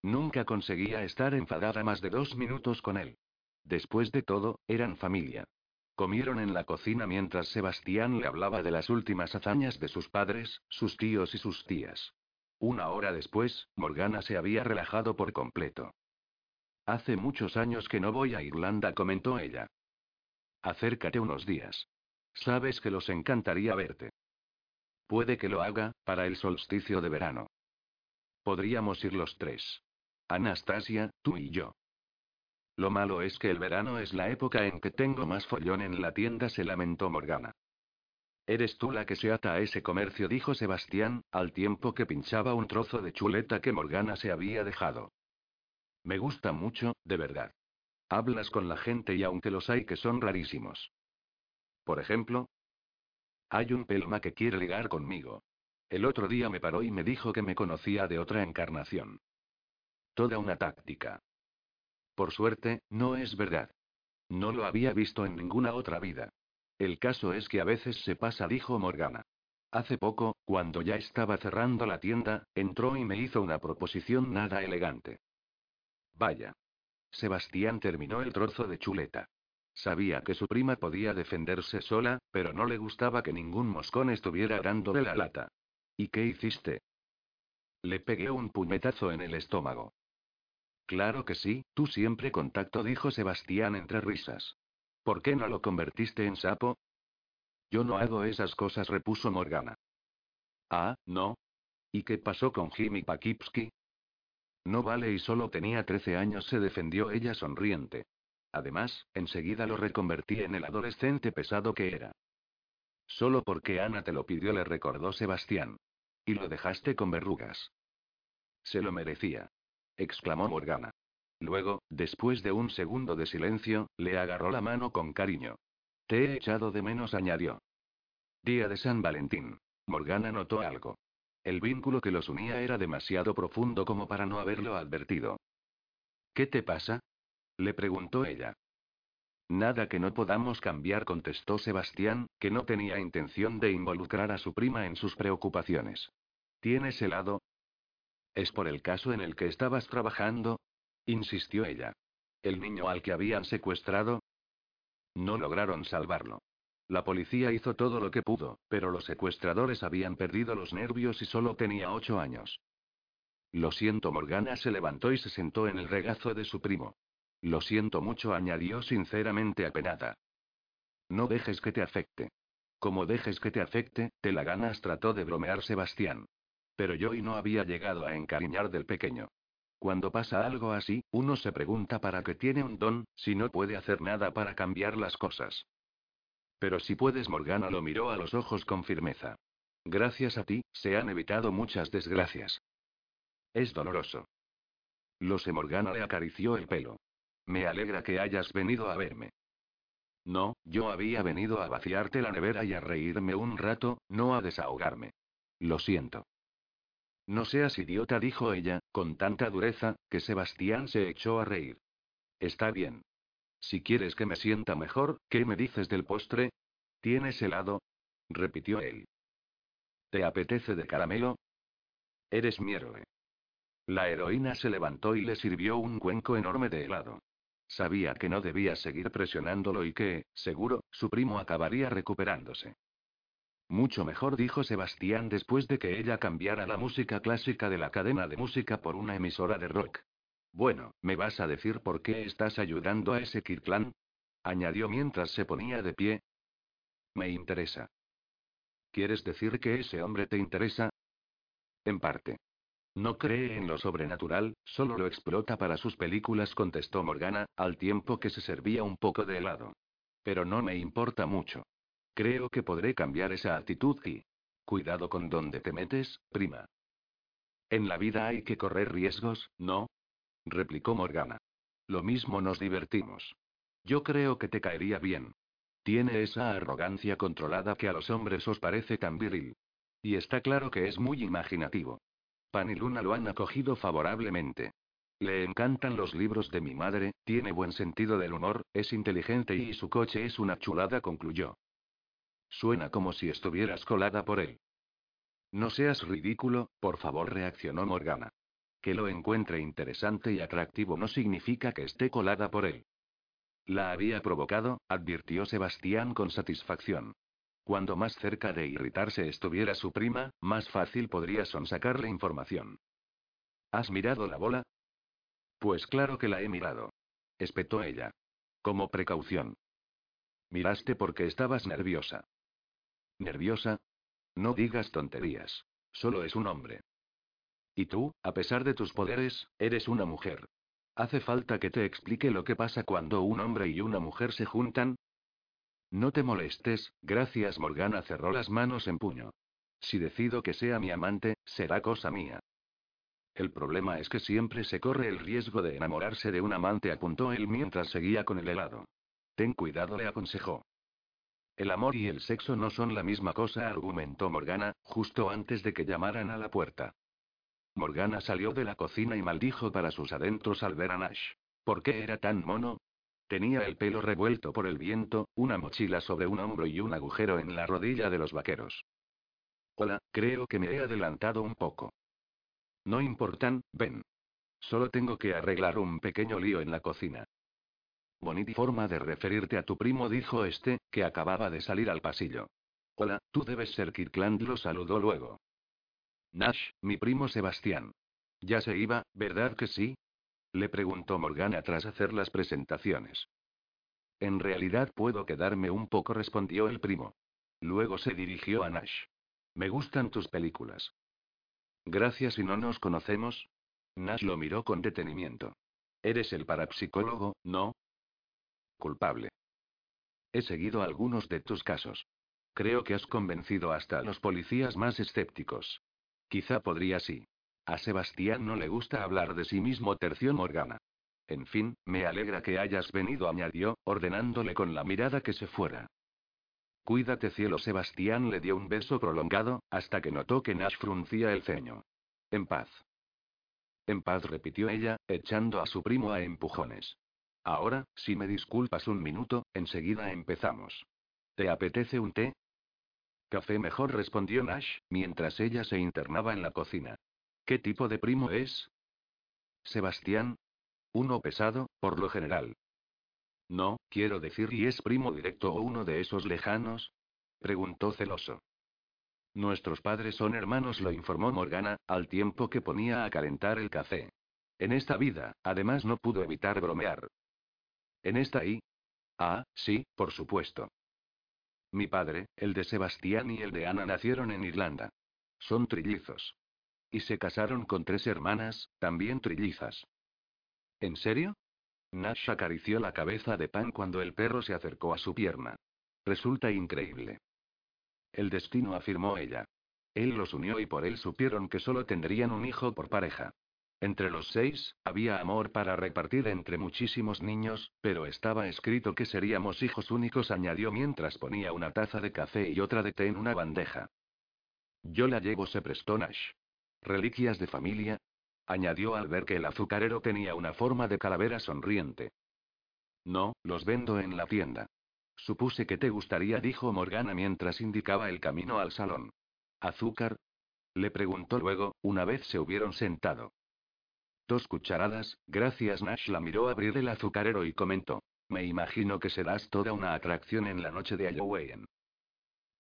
Nunca conseguía estar enfadada más de dos minutos con él. Después de todo, eran familia. Comieron en la cocina mientras Sebastián le hablaba de las últimas hazañas de sus padres, sus tíos y sus tías. Una hora después, Morgana se había relajado por completo. Hace muchos años que no voy a Irlanda, comentó ella. Acércate unos días. Sabes que los encantaría verte. Puede que lo haga, para el solsticio de verano. Podríamos ir los tres. Anastasia, tú y yo. Lo malo es que el verano es la época en que tengo más follón en la tienda, se lamentó Morgana. Eres tú la que se ata a ese comercio, dijo Sebastián, al tiempo que pinchaba un trozo de chuleta que Morgana se había dejado. Me gusta mucho, de verdad. Hablas con la gente y aunque los hay que son rarísimos. Por ejemplo, hay un pelma que quiere ligar conmigo. El otro día me paró y me dijo que me conocía de otra encarnación. Toda una táctica. Por suerte, no es verdad. No lo había visto en ninguna otra vida. El caso es que a veces se pasa, dijo Morgana. Hace poco, cuando ya estaba cerrando la tienda, entró y me hizo una proposición nada elegante. Vaya. Sebastián terminó el trozo de chuleta. Sabía que su prima podía defenderse sola, pero no le gustaba que ningún moscón estuviera dándole la lata. ¿Y qué hiciste? Le pegué un puñetazo en el estómago. Claro que sí, tú siempre contacto, dijo Sebastián entre risas. ¿Por qué no lo convertiste en sapo? Yo no hago esas cosas, repuso Morgana. Ah, no. ¿Y qué pasó con Jimmy Pakipski? No vale y solo tenía 13 años, se defendió ella sonriente. Además, enseguida lo reconvertí en el adolescente pesado que era. Solo porque Ana te lo pidió, le recordó Sebastián. Y lo dejaste con verrugas. Se lo merecía. exclamó Morgana. Luego, después de un segundo de silencio, le agarró la mano con cariño. Te he echado de menos, añadió. Día de San Valentín. Morgana notó algo. El vínculo que los unía era demasiado profundo como para no haberlo advertido. ¿Qué te pasa? Le preguntó ella. Nada que no podamos cambiar, contestó Sebastián, que no tenía intención de involucrar a su prima en sus preocupaciones. ¿Tienes helado? ¿Es por el caso en el que estabas trabajando? Insistió ella. ¿El niño al que habían secuestrado? No lograron salvarlo. La policía hizo todo lo que pudo, pero los secuestradores habían perdido los nervios y solo tenía ocho años. Lo siento, Morgana se levantó y se sentó en el regazo de su primo. Lo siento mucho, añadió sinceramente apenada. No dejes que te afecte. Como dejes que te afecte, te la ganas, trató de bromear Sebastián. Pero yo no había llegado a encariñar del pequeño. Cuando pasa algo así, uno se pregunta para qué tiene un don, si no puede hacer nada para cambiar las cosas. Pero si puedes, Morgana lo miró a los ojos con firmeza. Gracias a ti, se han evitado muchas desgracias. Es doloroso. Lo sé, Morgana le acarició el pelo. Me alegra que hayas venido a verme. No, yo había venido a vaciarte la nevera y a reírme un rato, no a desahogarme. Lo siento. No seas idiota, dijo ella, con tanta dureza, que Sebastián se echó a reír. Está bien. Si quieres que me sienta mejor, ¿qué me dices del postre? ¿Tienes helado? repitió él. ¿Te apetece de caramelo? Eres mi héroe. La heroína se levantó y le sirvió un cuenco enorme de helado. Sabía que no debía seguir presionándolo y que, seguro, su primo acabaría recuperándose. Mucho mejor, dijo Sebastián después de que ella cambiara la música clásica de la cadena de música por una emisora de rock. Bueno, ¿me vas a decir por qué estás ayudando a ese Kirkland? añadió mientras se ponía de pie. Me interesa. ¿Quieres decir que ese hombre te interesa? En parte. No cree en lo sobrenatural, solo lo explota para sus películas, contestó Morgana, al tiempo que se servía un poco de helado. Pero no me importa mucho. Creo que podré cambiar esa actitud y... Cuidado con dónde te metes, prima. En la vida hay que correr riesgos, ¿no? replicó Morgana. Lo mismo nos divertimos. Yo creo que te caería bien. Tiene esa arrogancia controlada que a los hombres os parece tan viril. Y está claro que es muy imaginativo. Pan y Luna lo han acogido favorablemente. Le encantan los libros de mi madre, tiene buen sentido del humor, es inteligente y su coche es una chulada, concluyó. Suena como si estuvieras colada por él. No seas ridículo, por favor, reaccionó Morgana. Que lo encuentre interesante y atractivo no significa que esté colada por él. La había provocado, advirtió Sebastián con satisfacción. Cuando más cerca de irritarse estuviera su prima, más fácil podría sonsacarle información. ¿Has mirado la bola? Pues claro que la he mirado. Espetó ella. Como precaución. Miraste porque estabas nerviosa. ¿Nerviosa? No digas tonterías. Solo es un hombre. Y tú, a pesar de tus poderes, eres una mujer. ¿Hace falta que te explique lo que pasa cuando un hombre y una mujer se juntan? No te molestes, gracias Morgana cerró las manos en puño. Si decido que sea mi amante, será cosa mía. El problema es que siempre se corre el riesgo de enamorarse de un amante, apuntó él mientras seguía con el helado. Ten cuidado, le aconsejó. El amor y el sexo no son la misma cosa, argumentó Morgana, justo antes de que llamaran a la puerta. Morgana salió de la cocina y maldijo para sus adentros al ver a Nash. ¿Por qué era tan mono? Tenía el pelo revuelto por el viento, una mochila sobre un hombro y un agujero en la rodilla de los vaqueros. Hola, creo que me he adelantado un poco. No importan, ven. Solo tengo que arreglar un pequeño lío en la cocina. Bonita forma de referirte a tu primo, dijo este, que acababa de salir al pasillo. Hola, tú debes ser Kirkland, lo saludó luego. Nash, mi primo Sebastián. Ya se iba, ¿verdad que sí? Le preguntó Morgana tras hacer las presentaciones. En realidad puedo quedarme un poco, respondió el primo. Luego se dirigió a Nash. Me gustan tus películas. Gracias y no nos conocemos. Nash lo miró con detenimiento. Eres el parapsicólogo, ¿no? Culpable. He seguido algunos de tus casos. Creo que has convencido hasta a los policías más escépticos. Quizá podría sí. A Sebastián no le gusta hablar de sí mismo, terció Morgana. En fin, me alegra que hayas venido, añadió, ordenándole con la mirada que se fuera. Cuídate cielo, Sebastián le dio un beso prolongado, hasta que notó que Nash fruncía el ceño. En paz. En paz, repitió ella, echando a su primo a empujones. Ahora, si me disculpas un minuto, enseguida empezamos. ¿Te apetece un té? Café mejor, respondió Nash, mientras ella se internaba en la cocina. ¿Qué tipo de primo es? Sebastián. Uno pesado, por lo general. No, quiero decir, ¿y es primo directo o uno de esos lejanos? preguntó celoso. Nuestros padres son hermanos, lo informó Morgana, al tiempo que ponía a calentar el café. En esta vida, además, no pudo evitar bromear. ¿En esta I? Ah, sí, por supuesto. Mi padre, el de Sebastián y el de Ana nacieron en Irlanda. Son trillizos. Y se casaron con tres hermanas, también trillizas. ¿En serio? Nash acarició la cabeza de Pan cuando el perro se acercó a su pierna. Resulta increíble. El destino afirmó ella. Él los unió y por él supieron que solo tendrían un hijo por pareja. Entre los seis, había amor para repartir entre muchísimos niños, pero estaba escrito que seríamos hijos únicos, añadió mientras ponía una taza de café y otra de té en una bandeja. Yo la llevo, se prestó Nash. Reliquias de familia, añadió al ver que el azucarero tenía una forma de calavera sonriente. No, los vendo en la tienda. Supuse que te gustaría, dijo Morgana mientras indicaba el camino al salón. ¿Azúcar? Le preguntó luego, una vez se hubieron sentado. Dos cucharadas, gracias. Nash la miró abrir el azucarero y comentó. Me imagino que serás toda una atracción en la noche de Halloween.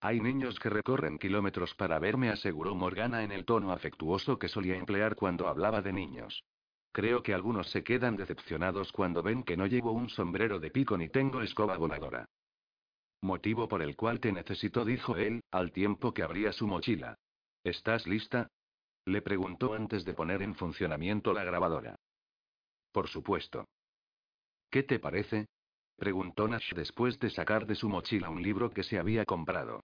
Hay niños que recorren kilómetros para verme, aseguró Morgana en el tono afectuoso que solía emplear cuando hablaba de niños. Creo que algunos se quedan decepcionados cuando ven que no llevo un sombrero de pico ni tengo escoba voladora. Motivo por el cual te necesito, dijo él, al tiempo que abría su mochila. ¿Estás lista? Le preguntó antes de poner en funcionamiento la grabadora. Por supuesto. ¿Qué te parece? preguntó Nash después de sacar de su mochila un libro que se había comprado.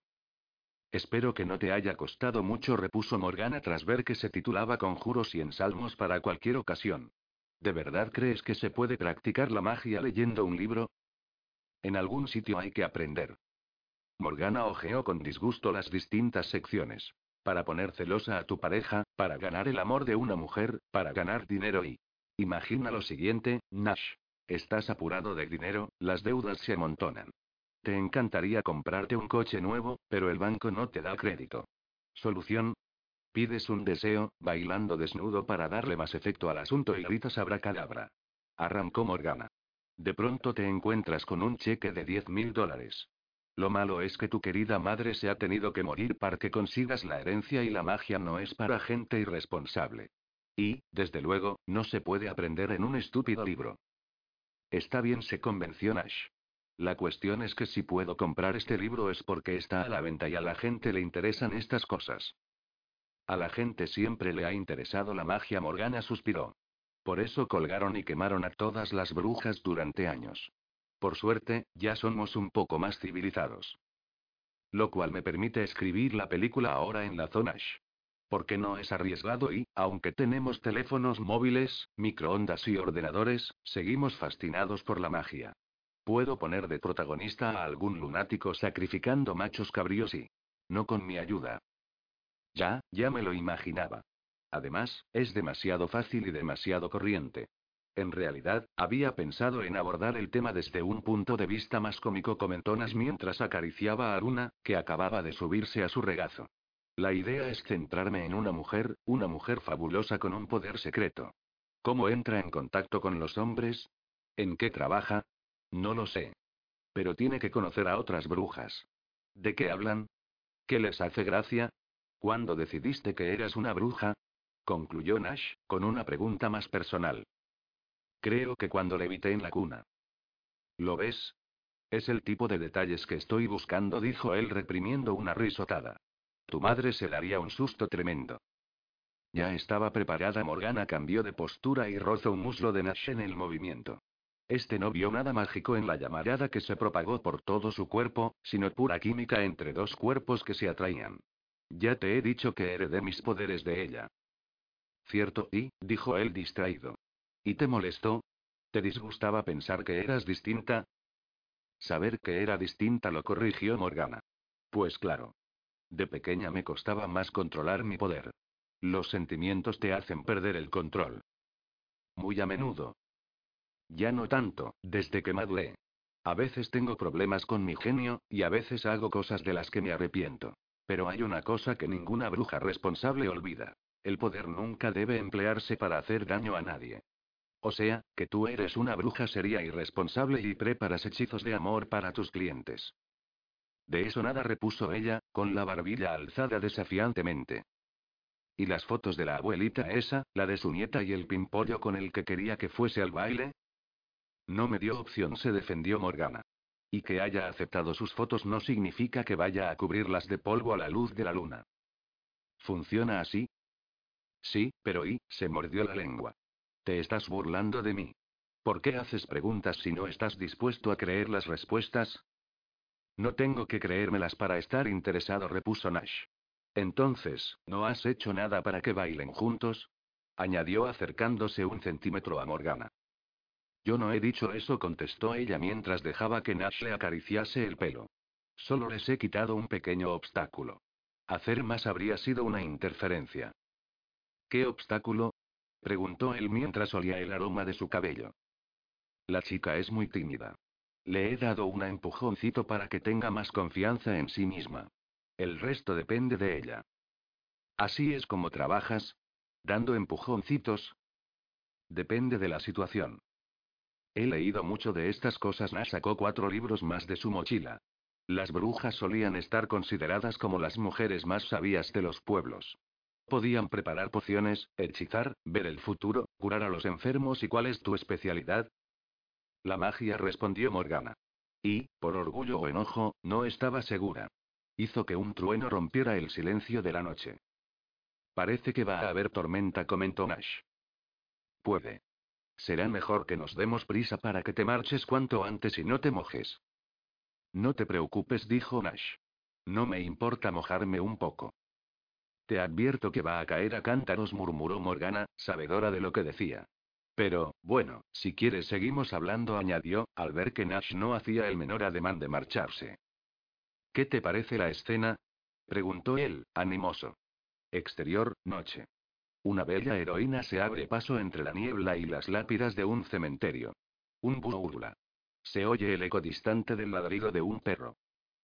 Espero que no te haya costado mucho, repuso Morgana tras ver que se titulaba Conjuros y ensalmos para cualquier ocasión. ¿De verdad crees que se puede practicar la magia leyendo un libro? En algún sitio hay que aprender. Morgana ojeó con disgusto las distintas secciones. Para poner celosa a tu pareja, para ganar el amor de una mujer, para ganar dinero y... Imagina lo siguiente, Nash. Estás apurado de dinero, las deudas se amontonan. Te encantaría comprarte un coche nuevo, pero el banco no te da crédito. Solución, Pides un deseo, bailando desnudo para darle más efecto al asunto y gritas abracadabra. Arrancó Morgana. De pronto te encuentras con un cheque de 10 mil dólares. Lo malo es que tu querida madre se ha tenido que morir para que consigas la herencia y la magia no es para gente irresponsable. Y, desde luego, no se puede aprender en un estúpido libro. Está bien, se convenció Nash. La cuestión es que si puedo comprar este libro es porque está a la venta y a la gente le interesan estas cosas. A la gente siempre le ha interesado la magia, Morgana suspiró. Por eso colgaron y quemaron a todas las brujas durante años. Por suerte, ya somos un poco más civilizados. Lo cual me permite escribir la película ahora en la zona. Porque no es arriesgado y, aunque tenemos teléfonos móviles, microondas y ordenadores, seguimos fascinados por la magia. Puedo poner de protagonista a algún lunático sacrificando machos cabríos y... No con mi ayuda. Ya, ya me lo imaginaba. Además, es demasiado fácil y demasiado corriente. En realidad, había pensado en abordar el tema desde un punto de vista más cómico, comentó Nash mientras acariciaba a Aruna, que acababa de subirse a su regazo. La idea es centrarme en una mujer, una mujer fabulosa con un poder secreto. ¿Cómo entra en contacto con los hombres? ¿En qué trabaja? No lo sé. Pero tiene que conocer a otras brujas. ¿De qué hablan? ¿Qué les hace gracia? ¿Cuándo decidiste que eras una bruja? concluyó Nash, con una pregunta más personal. Creo que cuando le en la cuna. ¿Lo ves? Es el tipo de detalles que estoy buscando, dijo él reprimiendo una risotada. Tu madre se daría un susto tremendo. Ya estaba preparada. Morgana cambió de postura y rozó un muslo de Nash en el movimiento. Este no vio nada mágico en la llamarada que se propagó por todo su cuerpo, sino pura química entre dos cuerpos que se atraían. Ya te he dicho que heredé mis poderes de ella. Cierto, y, dijo él distraído. ¿Y te molestó? ¿Te disgustaba pensar que eras distinta? Saber que era distinta lo corrigió Morgana. Pues claro. De pequeña me costaba más controlar mi poder. Los sentimientos te hacen perder el control. Muy a menudo. Ya no tanto, desde que maduré. A veces tengo problemas con mi genio, y a veces hago cosas de las que me arrepiento. Pero hay una cosa que ninguna bruja responsable olvida. El poder nunca debe emplearse para hacer daño a nadie. O sea, que tú eres una bruja seria irresponsable y preparas hechizos de amor para tus clientes. De eso nada repuso ella, con la barbilla alzada desafiantemente. ¿Y las fotos de la abuelita esa, la de su nieta y el pimpollo con el que quería que fuese al baile? No me dio opción, se defendió Morgana. Y que haya aceptado sus fotos no significa que vaya a cubrirlas de polvo a la luz de la luna. ¿Funciona así? Sí, pero y, se mordió la lengua. ¿Te estás burlando de mí? ¿Por qué haces preguntas si no estás dispuesto a creer las respuestas? No tengo que creérmelas para estar interesado, repuso Nash. Entonces, ¿no has hecho nada para que bailen juntos? añadió acercándose un centímetro a Morgana. Yo no he dicho eso, contestó ella mientras dejaba que Nash le acariciase el pelo. Solo les he quitado un pequeño obstáculo. Hacer más habría sido una interferencia. ¿Qué obstáculo? Preguntó él mientras olía el aroma de su cabello. La chica es muy tímida. Le he dado un empujoncito para que tenga más confianza en sí misma. El resto depende de ella. ¿Así es como trabajas? ¿Dando empujoncitos? Depende de la situación. He leído mucho de estas cosas. Sacó cuatro libros más de su mochila. Las brujas solían estar consideradas como las mujeres más sabias de los pueblos. Podían preparar pociones, hechizar, ver el futuro, curar a los enfermos. ¿Y cuál es tu especialidad? La magia, respondió Morgana. Y, por orgullo o enojo, no estaba segura. Hizo que un trueno rompiera el silencio de la noche. Parece que va a haber tormenta, comentó Nash. Puede. Será mejor que nos demos prisa para que te marches cuanto antes y no te mojes. No te preocupes, dijo Nash. No me importa mojarme un poco. Te advierto que va a caer a cántaros, murmuró Morgana, sabedora de lo que decía. Pero, bueno, si quieres seguimos hablando, añadió, al ver que Nash no hacía el menor ademán de marcharse. ¿Qué te parece la escena? preguntó él, animoso. Exterior, noche. Una bella heroína se abre paso entre la niebla y las lápidas de un cementerio. Un búrula. Se oye el eco distante del ladrido de un perro.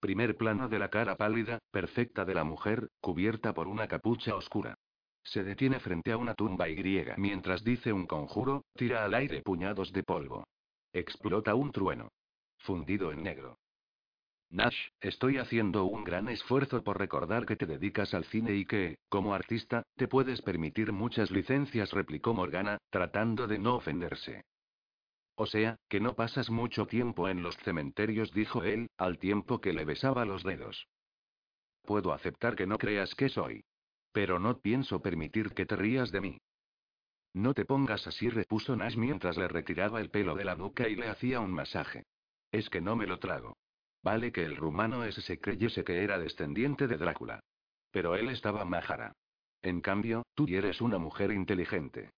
Primer plano de la cara pálida, perfecta de la mujer, cubierta por una capucha oscura. Se detiene frente a una tumba y griega mientras dice un conjuro, tira al aire puñados de polvo. Explota un trueno. Fundido en negro. Nash, estoy haciendo un gran esfuerzo por recordar que te dedicas al cine y que, como artista, te puedes permitir muchas licencias, replicó Morgana, tratando de no ofenderse. O sea, que no pasas mucho tiempo en los cementerios, dijo él, al tiempo que le besaba los dedos. Puedo aceptar que no creas que soy. Pero no pienso permitir que te rías de mí. No te pongas así, repuso Nash mientras le retiraba el pelo de la nuca y le hacía un masaje. Es que no me lo trago. Vale que el rumano ese se creyese que era descendiente de Drácula. Pero él estaba majara. En cambio, tú eres una mujer inteligente.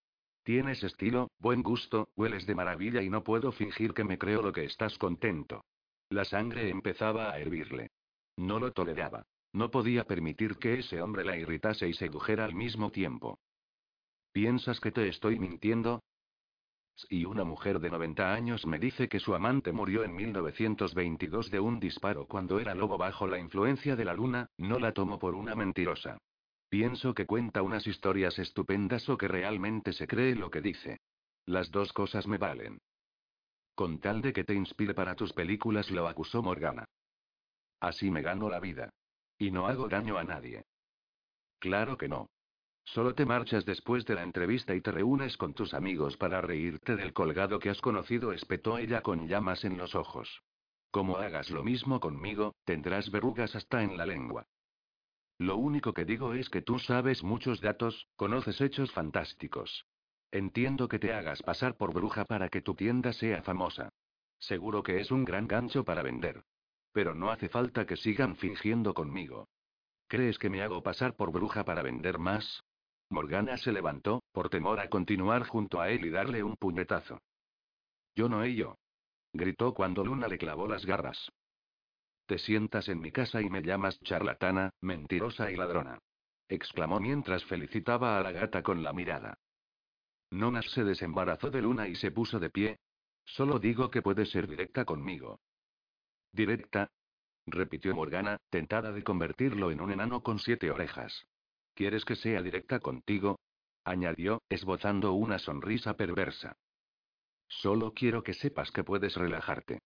Tienes estilo, buen gusto, hueles de maravilla y no puedo fingir que me creo lo que estás contento. La sangre empezaba a hervirle. No lo toleraba. No podía permitir que ese hombre la irritase y sedujera al mismo tiempo. ¿Piensas que te estoy mintiendo? Si una mujer de 90 años me dice que su amante murió en 1922 de un disparo cuando era lobo bajo la influencia de la luna, no la tomo por una mentirosa. Pienso que cuenta unas historias estupendas o que realmente se cree lo que dice. Las dos cosas me valen. Con tal de que te inspire para tus películas, lo acusó Morgana. Así me gano la vida. Y no hago daño a nadie. Claro que no. Solo te marchas después de la entrevista y te reúnes con tus amigos para reírte del colgado que has conocido, espetó ella con llamas en los ojos. Como hagas lo mismo conmigo, tendrás verrugas hasta en la lengua. Lo único que digo es que tú sabes muchos datos, conoces hechos fantásticos. Entiendo que te hagas pasar por bruja para que tu tienda sea famosa. Seguro que es un gran gancho para vender. Pero no hace falta que sigan fingiendo conmigo. ¿Crees que me hago pasar por bruja para vender más? Morgana se levantó, por temor a continuar junto a él y darle un puñetazo. Yo no he yo. Gritó cuando Luna le clavó las garras. Te sientas en mi casa y me llamas charlatana, mentirosa y ladrona. Exclamó mientras felicitaba a la gata con la mirada. Nonas se desembarazó de Luna y se puso de pie. Solo digo que puedes ser directa conmigo. Directa. Repitió Morgana, tentada de convertirlo en un enano con siete orejas. ¿Quieres que sea directa contigo? añadió, esbozando una sonrisa perversa. Solo quiero que sepas que puedes relajarte.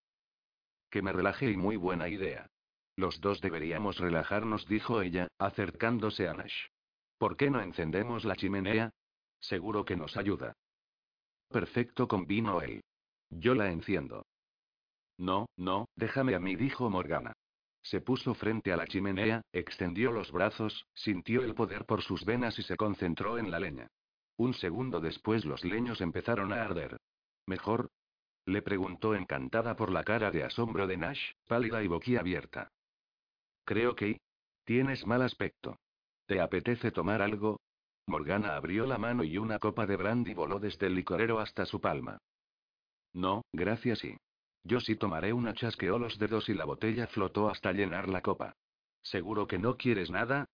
Que me relaje y muy buena idea. Los dos deberíamos relajarnos, dijo ella, acercándose a Nash. ¿Por qué no encendemos la chimenea? Seguro que nos ayuda. Perfecto, convino él. Yo la enciendo. No, no, déjame a mí, dijo Morgana. Se puso frente a la chimenea, extendió los brazos, sintió el poder por sus venas y se concentró en la leña. Un segundo después los leños empezaron a arder. ¿Mejor? Le preguntó encantada por la cara de asombro de Nash, pálida y boquiabierta. Creo que... Tienes mal aspecto. ¿Te apetece tomar algo? Morgana abrió la mano y una copa de brandy voló desde el licorero hasta su palma. No, gracias y. Yo sí tomaré una chasqueó los dedos y la botella flotó hasta llenar la copa. ¿Seguro que no quieres nada?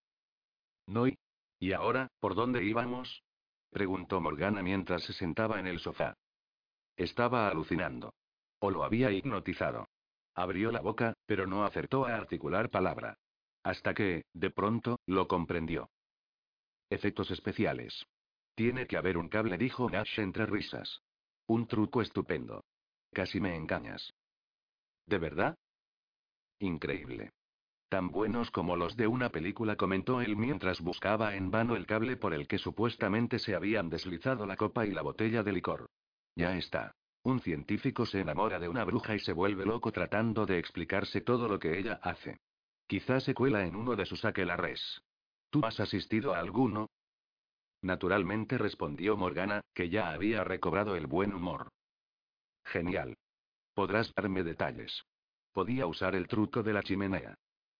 No y. ¿Y ahora, por dónde íbamos? preguntó Morgana mientras se sentaba en el sofá. Estaba alucinando. O lo había hipnotizado. Abrió la boca, pero no acertó a articular palabra. Hasta que, de pronto, lo comprendió. Efectos especiales. Tiene que haber un cable, dijo Nash entre risas. Un truco estupendo. Casi me engañas. ¿De verdad? Increíble. Tan buenos como los de una película, comentó él mientras buscaba en vano el cable por el que supuestamente se habían deslizado la copa y la botella de licor. Ya está. Un científico se enamora de una bruja y se vuelve loco tratando de explicarse todo lo que ella hace. Quizás se cuela en uno de sus aquelarres. ¿Tú has asistido a alguno? Naturalmente respondió Morgana, que ya había recobrado el buen humor. Genial. Podrás darme detalles. Podía usar el truco de la chimenea.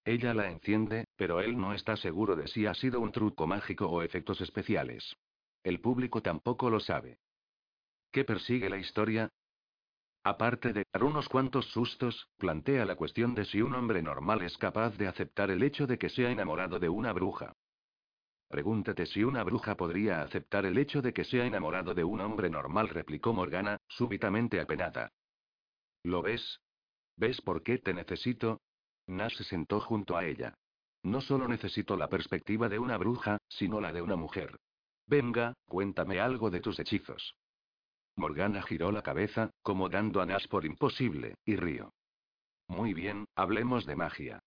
Ella la enciende, pero él no está seguro de si ha sido un truco mágico o efectos especiales. El público tampoco lo sabe. ¿Qué persigue la historia? Aparte de dar unos cuantos sustos, plantea la cuestión de si un hombre normal es capaz de aceptar el hecho de que sea enamorado de una bruja. Pregúntate si una bruja podría aceptar el hecho de que sea enamorado de un hombre normal, replicó Morgana, súbitamente apenada. ¿Lo ves? ¿Ves por qué te necesito? Nash se sentó junto a ella. No solo necesito la perspectiva de una bruja, sino la de una mujer. Venga, cuéntame algo de tus hechizos. Morgana giró la cabeza, como dando a Nash por imposible, y río. Muy bien, hablemos de magia.